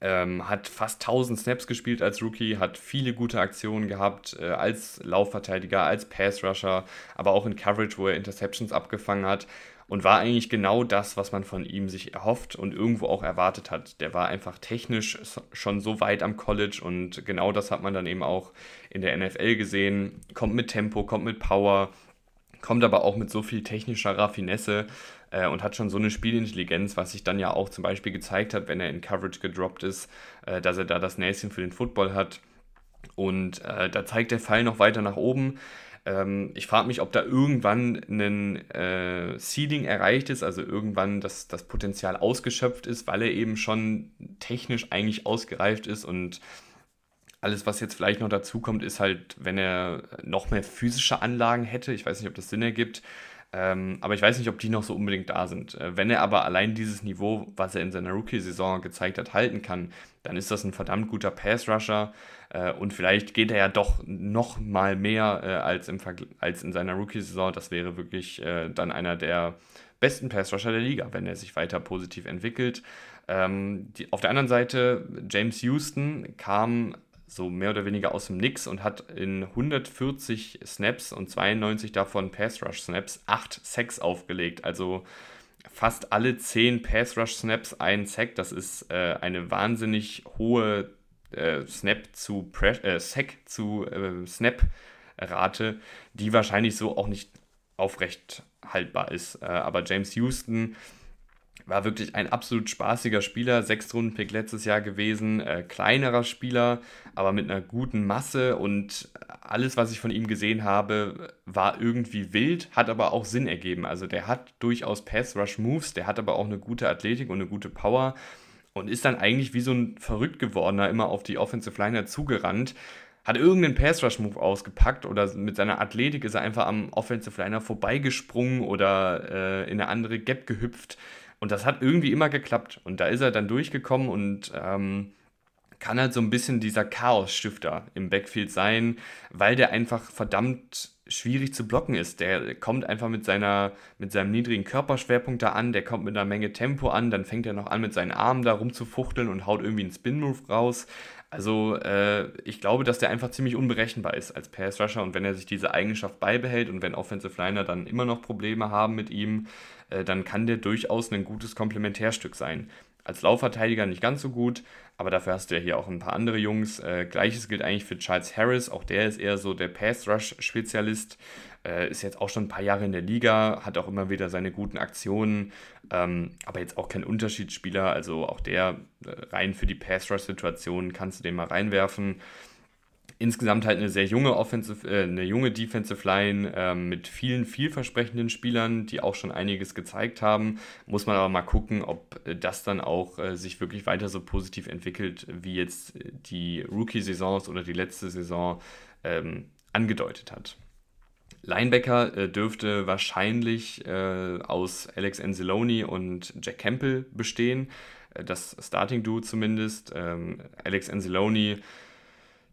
Ähm, hat fast 1000 Snaps gespielt als Rookie, hat viele gute Aktionen gehabt äh, als Laufverteidiger, als Pass-Rusher, aber auch in Coverage, wo er Interceptions abgefangen hat und war eigentlich genau das, was man von ihm sich erhofft und irgendwo auch erwartet hat. Der war einfach technisch schon so weit am College und genau das hat man dann eben auch in der NFL gesehen. Kommt mit Tempo, kommt mit Power, kommt aber auch mit so viel technischer Raffinesse äh, und hat schon so eine Spielintelligenz, was sich dann ja auch zum Beispiel gezeigt hat, wenn er in Coverage gedroppt ist, äh, dass er da das Näschen für den Football hat. Und äh, da zeigt der Fall noch weiter nach oben. Ähm, ich frage mich, ob da irgendwann ein äh, Seeding erreicht ist, also irgendwann das, das Potenzial ausgeschöpft ist, weil er eben schon technisch eigentlich ausgereift ist und alles, was jetzt vielleicht noch dazu kommt, ist halt, wenn er noch mehr physische Anlagen hätte. Ich weiß nicht, ob das Sinn ergibt. Ähm, aber ich weiß nicht, ob die noch so unbedingt da sind. Äh, wenn er aber allein dieses Niveau, was er in seiner Rookie-Saison gezeigt hat, halten kann, dann ist das ein verdammt guter Pass-Rusher. Äh, und vielleicht geht er ja doch noch mal mehr äh, als, im als in seiner Rookie-Saison. Das wäre wirklich äh, dann einer der besten Pass-Rusher der Liga, wenn er sich weiter positiv entwickelt. Ähm, die, auf der anderen Seite, James Houston kam so mehr oder weniger aus dem Nix und hat in 140 Snaps und 92 davon Pass-Rush-Snaps 8 Sacks aufgelegt. Also fast alle 10 Pass-Rush-Snaps ein Sack. Das ist äh, eine wahnsinnig hohe äh, Snap zu äh, Sack zu äh, Snap-Rate, die wahrscheinlich so auch nicht aufrecht haltbar ist. Äh, aber James Houston war wirklich ein absolut spaßiger Spieler, sechs Runden Pick letztes Jahr gewesen, äh, kleinerer Spieler, aber mit einer guten Masse und alles, was ich von ihm gesehen habe, war irgendwie wild, hat aber auch Sinn ergeben. Also der hat durchaus Pass-Rush-Moves, der hat aber auch eine gute Athletik und eine gute Power und ist dann eigentlich wie so ein verrückt gewordener immer auf die Offensive Liner zugerannt hat irgendeinen Pass-Rush-Move ausgepackt oder mit seiner Athletik ist er einfach am Offensive Liner vorbeigesprungen oder äh, in eine andere Gap gehüpft. Und das hat irgendwie immer geklappt. Und da ist er dann durchgekommen und ähm, kann halt so ein bisschen dieser Chaos-Stifter im Backfield sein, weil der einfach verdammt schwierig zu blocken ist. Der kommt einfach mit, seiner, mit seinem niedrigen Körperschwerpunkt da an, der kommt mit einer Menge Tempo an, dann fängt er noch an mit seinen Armen da rumzufuchteln und haut irgendwie einen Spin-Move raus. Also äh, ich glaube, dass der einfach ziemlich unberechenbar ist als Pass-Rusher und wenn er sich diese Eigenschaft beibehält und wenn Offensive Liner dann immer noch Probleme haben mit ihm, äh, dann kann der durchaus ein gutes Komplementärstück sein. Als Laufverteidiger nicht ganz so gut, aber dafür hast du ja hier auch ein paar andere Jungs. Äh, Gleiches gilt eigentlich für Charles Harris, auch der ist eher so der Pass-Rush-Spezialist, äh, ist jetzt auch schon ein paar Jahre in der Liga, hat auch immer wieder seine guten Aktionen, ähm, aber jetzt auch kein Unterschiedsspieler, also auch der äh, rein für die Pass-Rush-Situation kannst du den mal reinwerfen insgesamt halt eine sehr junge Offensive, äh, eine junge Defensive Line äh, mit vielen vielversprechenden Spielern, die auch schon einiges gezeigt haben. Muss man aber mal gucken, ob äh, das dann auch äh, sich wirklich weiter so positiv entwickelt, wie jetzt die Rookie-Saisons oder die letzte Saison ähm, angedeutet hat. Linebacker äh, dürfte wahrscheinlich äh, aus Alex Anzalone und Jack Campbell bestehen. das Starting-Duo zumindest. Ähm, Alex Anzalone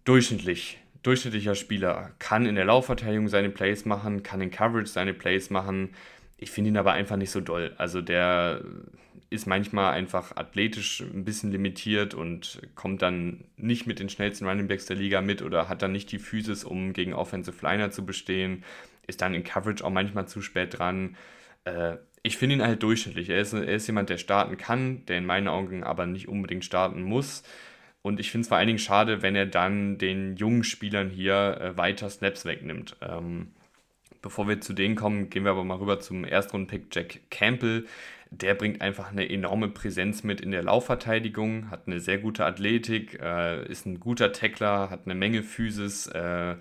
durchschnittlich, durchschnittlicher Spieler, kann in der Laufverteidigung seine Plays machen, kann in Coverage seine Plays machen. Ich finde ihn aber einfach nicht so doll. Also der ist manchmal einfach athletisch ein bisschen limitiert und kommt dann nicht mit den schnellsten Running Backs der Liga mit oder hat dann nicht die Physis, um gegen Offensive Liner zu bestehen. Ist dann in Coverage auch manchmal zu spät dran. Äh, ich finde ihn halt durchschnittlich. Er ist, er ist jemand, der starten kann, der in meinen Augen aber nicht unbedingt starten muss. Und ich finde es vor allen Dingen schade, wenn er dann den jungen Spielern hier äh, weiter Snaps wegnimmt. Ähm, bevor wir zu denen kommen, gehen wir aber mal rüber zum Erstrundenpick Jack Campbell. Der bringt einfach eine enorme Präsenz mit in der Laufverteidigung, hat eine sehr gute Athletik, äh, ist ein guter Tackler, hat eine Menge Physis, äh,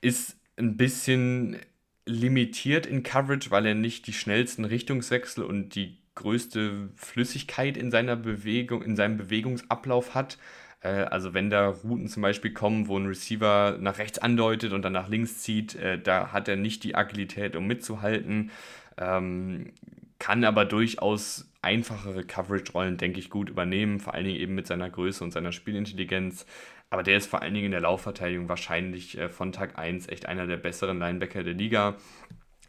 ist ein bisschen limitiert in Coverage, weil er nicht die schnellsten Richtungswechsel und die größte Flüssigkeit in seiner Bewegung, in seinem Bewegungsablauf hat. Äh, also wenn da Routen zum Beispiel kommen, wo ein Receiver nach rechts andeutet und dann nach links zieht, äh, da hat er nicht die Agilität, um mitzuhalten. Ähm, kann aber durchaus einfachere Coverage-Rollen, denke ich, gut übernehmen, vor allen Dingen eben mit seiner Größe und seiner Spielintelligenz. Aber der ist vor allen Dingen in der Laufverteidigung wahrscheinlich äh, von Tag 1 echt einer der besseren Linebacker der Liga.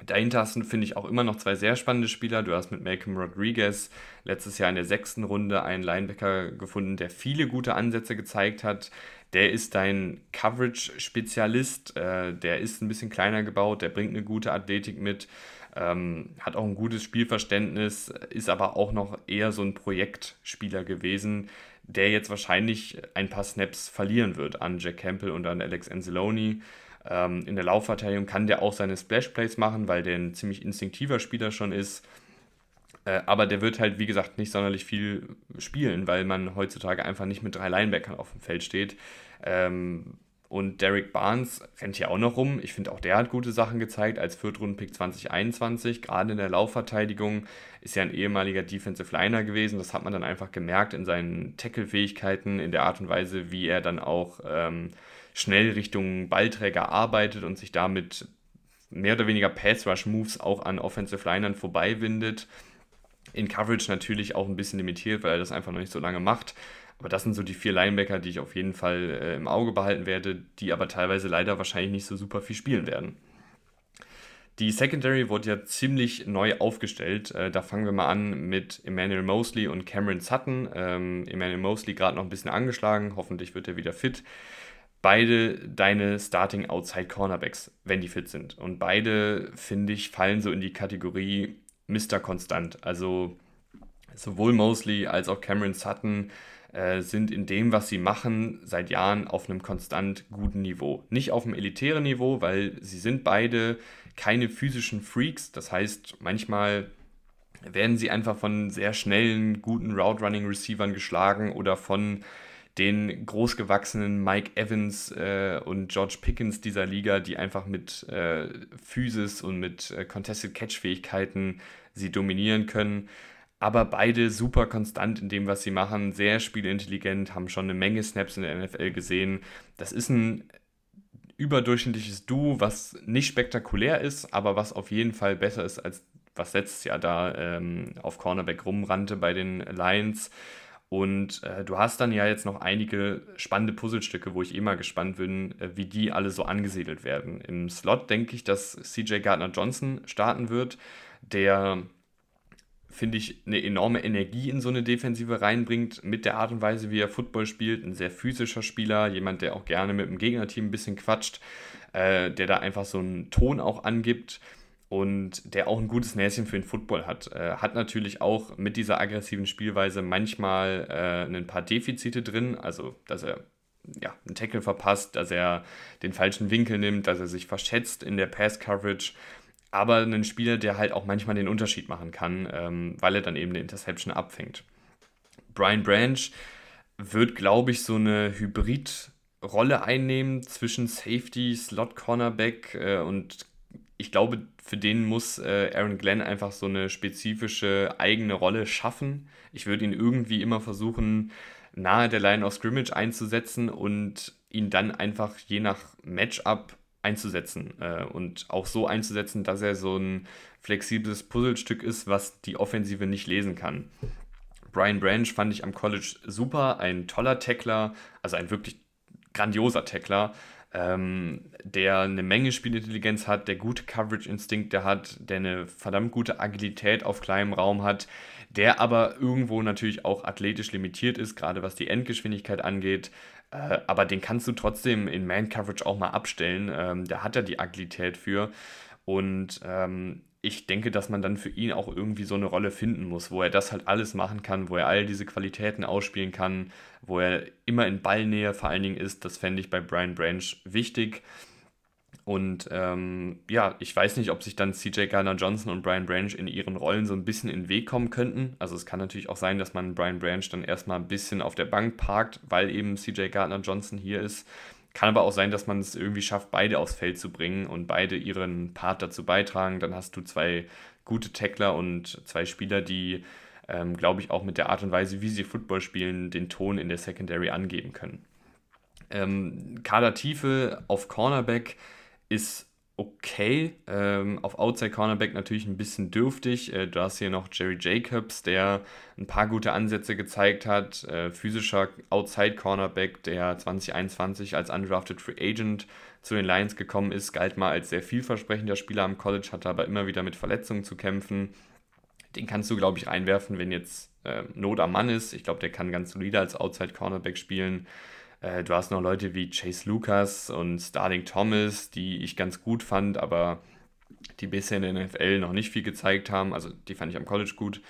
Dahinter hast du, finde ich, auch immer noch zwei sehr spannende Spieler. Du hast mit Malcolm Rodriguez letztes Jahr in der sechsten Runde einen Linebacker gefunden, der viele gute Ansätze gezeigt hat. Der ist dein Coverage-Spezialist. Äh, der ist ein bisschen kleiner gebaut, der bringt eine gute Athletik mit, ähm, hat auch ein gutes Spielverständnis, ist aber auch noch eher so ein Projektspieler gewesen, der jetzt wahrscheinlich ein paar Snaps verlieren wird an Jack Campbell und an Alex Anzalone. Ähm, in der Laufverteidigung kann der auch seine Splash-Plays machen, weil der ein ziemlich instinktiver Spieler schon ist. Äh, aber der wird halt, wie gesagt, nicht sonderlich viel spielen, weil man heutzutage einfach nicht mit drei Linebackern auf dem Feld steht. Ähm, und Derek Barnes rennt hier auch noch rum. Ich finde auch der hat gute Sachen gezeigt als Viertrunden-Pick 2021. Gerade in der Laufverteidigung ist ja ein ehemaliger Defensive Liner gewesen. Das hat man dann einfach gemerkt in seinen Tackle-Fähigkeiten, in der Art und Weise, wie er dann auch ähm, schnell Richtung Ballträger arbeitet und sich damit mehr oder weniger Pass-Rush-Moves auch an Offensive Linern vorbeiwindet. In Coverage natürlich auch ein bisschen limitiert, weil er das einfach noch nicht so lange macht. Aber das sind so die vier Linebacker, die ich auf jeden Fall äh, im Auge behalten werde, die aber teilweise leider wahrscheinlich nicht so super viel spielen werden. Die Secondary wurde ja ziemlich neu aufgestellt. Äh, da fangen wir mal an mit Emmanuel Mosley und Cameron Sutton. Ähm, Emmanuel Mosley gerade noch ein bisschen angeschlagen, hoffentlich wird er wieder fit. Beide deine Starting Outside Cornerbacks, wenn die fit sind. Und beide, finde ich, fallen so in die Kategorie Mr. Konstant. Also sowohl Mosley als auch Cameron Sutton äh, sind in dem, was sie machen, seit Jahren auf einem konstant guten Niveau. Nicht auf einem elitären Niveau, weil sie sind beide keine physischen Freaks. Das heißt, manchmal werden sie einfach von sehr schnellen, guten Route-Running-Receivern geschlagen oder von den großgewachsenen Mike Evans äh, und George Pickens dieser Liga, die einfach mit äh, Physis und mit äh, Contested Catch-Fähigkeiten sie dominieren können aber beide super konstant in dem, was sie machen, sehr spielintelligent, haben schon eine Menge Snaps in der NFL gesehen. Das ist ein überdurchschnittliches Duo, was nicht spektakulär ist, aber was auf jeden Fall besser ist als was letztes Jahr da ähm, auf Cornerback rumrannte bei den Lions. Und äh, du hast dann ja jetzt noch einige spannende Puzzlestücke, wo ich eh mal gespannt bin, äh, wie die alle so angesiedelt werden. Im Slot denke ich, dass CJ Gardner Johnson starten wird, der finde ich, eine enorme Energie in so eine Defensive reinbringt, mit der Art und Weise, wie er Football spielt. Ein sehr physischer Spieler, jemand, der auch gerne mit dem Gegnerteam ein bisschen quatscht, äh, der da einfach so einen Ton auch angibt und der auch ein gutes Näschen für den Football hat. Äh, hat natürlich auch mit dieser aggressiven Spielweise manchmal äh, ein paar Defizite drin, also dass er ja, einen Tackle verpasst, dass er den falschen Winkel nimmt, dass er sich verschätzt in der Pass-Coverage aber ein Spieler, der halt auch manchmal den Unterschied machen kann, ähm, weil er dann eben eine Interception abfängt. Brian Branch wird, glaube ich, so eine Hybrid-Rolle einnehmen zwischen Safety, Slot Cornerback äh, und ich glaube, für den muss äh, Aaron Glenn einfach so eine spezifische eigene Rolle schaffen. Ich würde ihn irgendwie immer versuchen, nahe der Line of Scrimmage einzusetzen und ihn dann einfach je nach Matchup einzusetzen äh, und auch so einzusetzen, dass er so ein flexibles Puzzlestück ist, was die Offensive nicht lesen kann. Brian Branch fand ich am College super, ein toller Tackler, also ein wirklich grandioser Tackler, ähm, der eine Menge Spielintelligenz hat, der gute Coverage-Instinkte hat, der eine verdammt gute Agilität auf kleinem Raum hat, der aber irgendwo natürlich auch athletisch limitiert ist, gerade was die Endgeschwindigkeit angeht. Äh, aber den kannst du trotzdem in Man-Coverage auch mal abstellen. Ähm, da hat er die Agilität für. Und ähm, ich denke, dass man dann für ihn auch irgendwie so eine Rolle finden muss, wo er das halt alles machen kann, wo er all diese Qualitäten ausspielen kann, wo er immer in Ballnähe vor allen Dingen ist. Das fände ich bei Brian Branch wichtig. Und ähm, ja, ich weiß nicht, ob sich dann CJ Garner Johnson und Brian Branch in ihren Rollen so ein bisschen in den Weg kommen könnten. Also es kann natürlich auch sein, dass man Brian Branch dann erstmal ein bisschen auf der Bank parkt, weil eben CJ Gardner Johnson hier ist. Kann aber auch sein, dass man es irgendwie schafft, beide aufs Feld zu bringen und beide ihren Part dazu beitragen. Dann hast du zwei gute Tackler und zwei Spieler, die, ähm, glaube ich, auch mit der Art und Weise, wie sie Football spielen, den Ton in der Secondary angeben können. Ähm, Kadertiefe auf Cornerback ist okay. Ähm, auf Outside Cornerback natürlich ein bisschen dürftig. Äh, du hast hier noch Jerry Jacobs, der ein paar gute Ansätze gezeigt hat. Äh, physischer Outside Cornerback, der 2021 als Undrafted Free Agent zu den Lions gekommen ist, galt mal als sehr vielversprechender Spieler am College, hatte aber immer wieder mit Verletzungen zu kämpfen. Den kannst du, glaube ich, reinwerfen, wenn jetzt äh, Not am Mann ist. Ich glaube, der kann ganz solide als Outside Cornerback spielen. Äh, du hast noch Leute wie Chase Lucas und Starling Thomas, die ich ganz gut fand, aber die bisher in der NFL noch nicht viel gezeigt haben. Also die fand ich am College gut.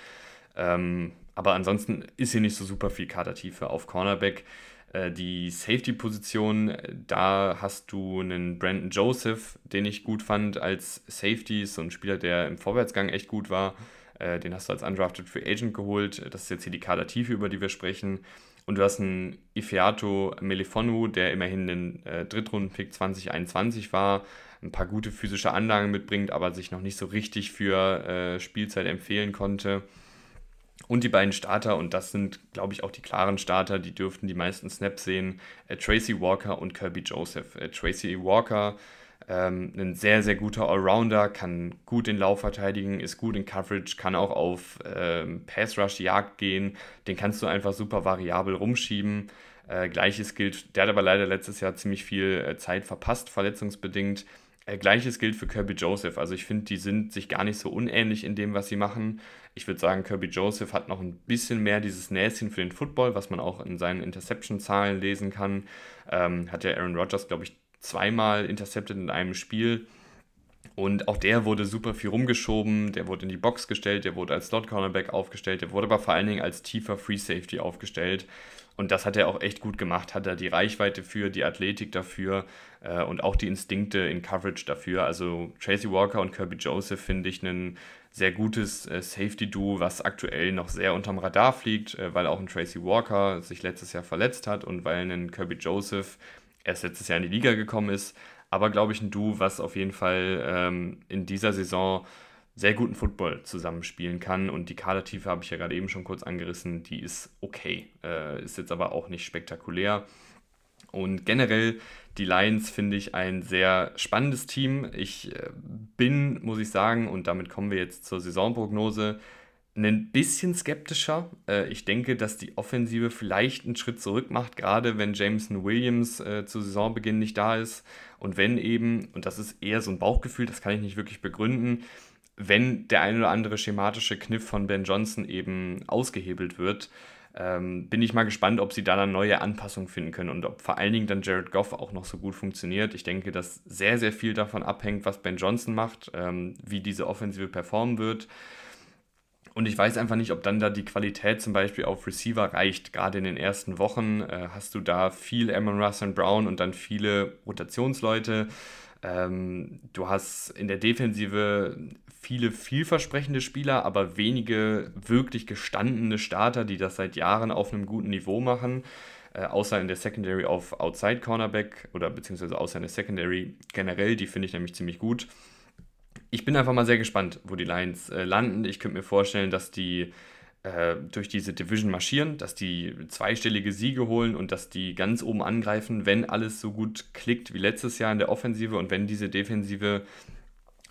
Ähm, aber ansonsten ist hier nicht so super viel Kadertiefe auf Cornerback. Äh, die Safety-Position, da hast du einen Brandon Joseph, den ich gut fand als Safety, so ein Spieler, der im Vorwärtsgang echt gut war. Äh, den hast du als Undrafted Free Agent geholt. Das ist jetzt hier die Kadertiefe, über die wir sprechen. Und du hast einen Ifeato Melefonu, der immerhin ein äh, Drittrunden-Pick 2021 war, ein paar gute physische Anlagen mitbringt, aber sich noch nicht so richtig für äh, Spielzeit empfehlen konnte. Und die beiden Starter, und das sind, glaube ich, auch die klaren Starter, die dürften die meisten Snaps sehen, äh, Tracy Walker und Kirby Joseph. Äh, Tracy Walker ähm, ein sehr, sehr guter Allrounder, kann gut den Lauf verteidigen, ist gut in Coverage, kann auch auf ähm, Pass Rush Jagd gehen. Den kannst du einfach super variabel rumschieben. Äh, Gleiches gilt, der hat aber leider letztes Jahr ziemlich viel äh, Zeit verpasst, verletzungsbedingt. Äh, Gleiches gilt für Kirby Joseph. Also ich finde, die sind sich gar nicht so unähnlich in dem, was sie machen. Ich würde sagen, Kirby Joseph hat noch ein bisschen mehr dieses Näschen für den Football, was man auch in seinen Interception-Zahlen lesen kann. Ähm, hat ja Aaron Rodgers, glaube ich, zweimal intercepted in einem Spiel. Und auch der wurde super viel rumgeschoben, der wurde in die Box gestellt, der wurde als Slot-Cornerback aufgestellt, der wurde aber vor allen Dingen als tiefer Free Safety aufgestellt. Und das hat er auch echt gut gemacht, hat er die Reichweite für, die Athletik dafür äh, und auch die Instinkte in Coverage dafür. Also Tracy Walker und Kirby Joseph finde ich ein sehr gutes äh, Safety-Duo, was aktuell noch sehr unterm Radar fliegt, äh, weil auch ein Tracy Walker sich letztes Jahr verletzt hat und weil ein Kirby Joseph erst letztes Jahr in die Liga gekommen ist. Aber glaube ich, ein Duo, was auf jeden Fall ähm, in dieser Saison sehr guten Football zusammenspielen kann. Und die Kadertiefe habe ich ja gerade eben schon kurz angerissen, die ist okay. Äh, ist jetzt aber auch nicht spektakulär. Und generell die Lions finde ich ein sehr spannendes Team. Ich äh, bin, muss ich sagen, und damit kommen wir jetzt zur Saisonprognose, ein bisschen skeptischer. Äh, ich denke, dass die Offensive vielleicht einen Schritt zurück macht, gerade wenn Jameson Williams äh, zu Saisonbeginn nicht da ist. Und wenn eben, und das ist eher so ein Bauchgefühl, das kann ich nicht wirklich begründen, wenn der ein oder andere schematische Kniff von Ben Johnson eben ausgehebelt wird, ähm, bin ich mal gespannt, ob sie da dann neue Anpassungen finden können und ob vor allen Dingen dann Jared Goff auch noch so gut funktioniert. Ich denke, dass sehr, sehr viel davon abhängt, was Ben Johnson macht, ähm, wie diese Offensive performen wird. Und ich weiß einfach nicht, ob dann da die Qualität zum Beispiel auf Receiver reicht. Gerade in den ersten Wochen äh, hast du da viel Amon Russell Brown und dann viele Rotationsleute. Ähm, du hast in der Defensive viele vielversprechende Spieler, aber wenige wirklich gestandene Starter, die das seit Jahren auf einem guten Niveau machen. Äh, außer in der Secondary auf Outside Cornerback oder beziehungsweise außer in der Secondary generell, die finde ich nämlich ziemlich gut ich bin einfach mal sehr gespannt, wo die Lions äh, landen. Ich könnte mir vorstellen, dass die äh, durch diese Division marschieren, dass die zweistellige Siege holen und dass die ganz oben angreifen, wenn alles so gut klickt wie letztes Jahr in der Offensive und wenn diese Defensive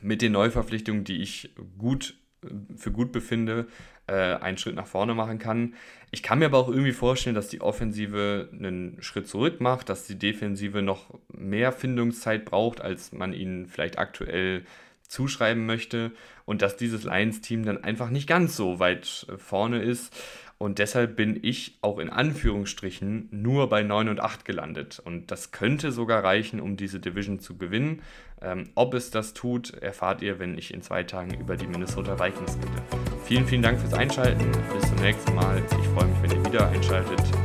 mit den Neuverpflichtungen, die ich gut äh, für gut befinde, äh, einen Schritt nach vorne machen kann. Ich kann mir aber auch irgendwie vorstellen, dass die Offensive einen Schritt zurück macht, dass die Defensive noch mehr Findungszeit braucht, als man ihnen vielleicht aktuell zuschreiben möchte und dass dieses Lions-Team dann einfach nicht ganz so weit äh, vorne ist. Und deshalb bin ich auch in Anführungsstrichen nur bei 9 und 8 gelandet. Und das könnte sogar reichen, um diese Division zu gewinnen. Ähm, ob es das tut, erfahrt ihr, wenn ich in zwei Tagen über die Minnesota Vikings rede. Vielen, vielen Dank fürs Einschalten. Bis zum nächsten Mal. Ich freue mich, wenn ihr wieder einschaltet.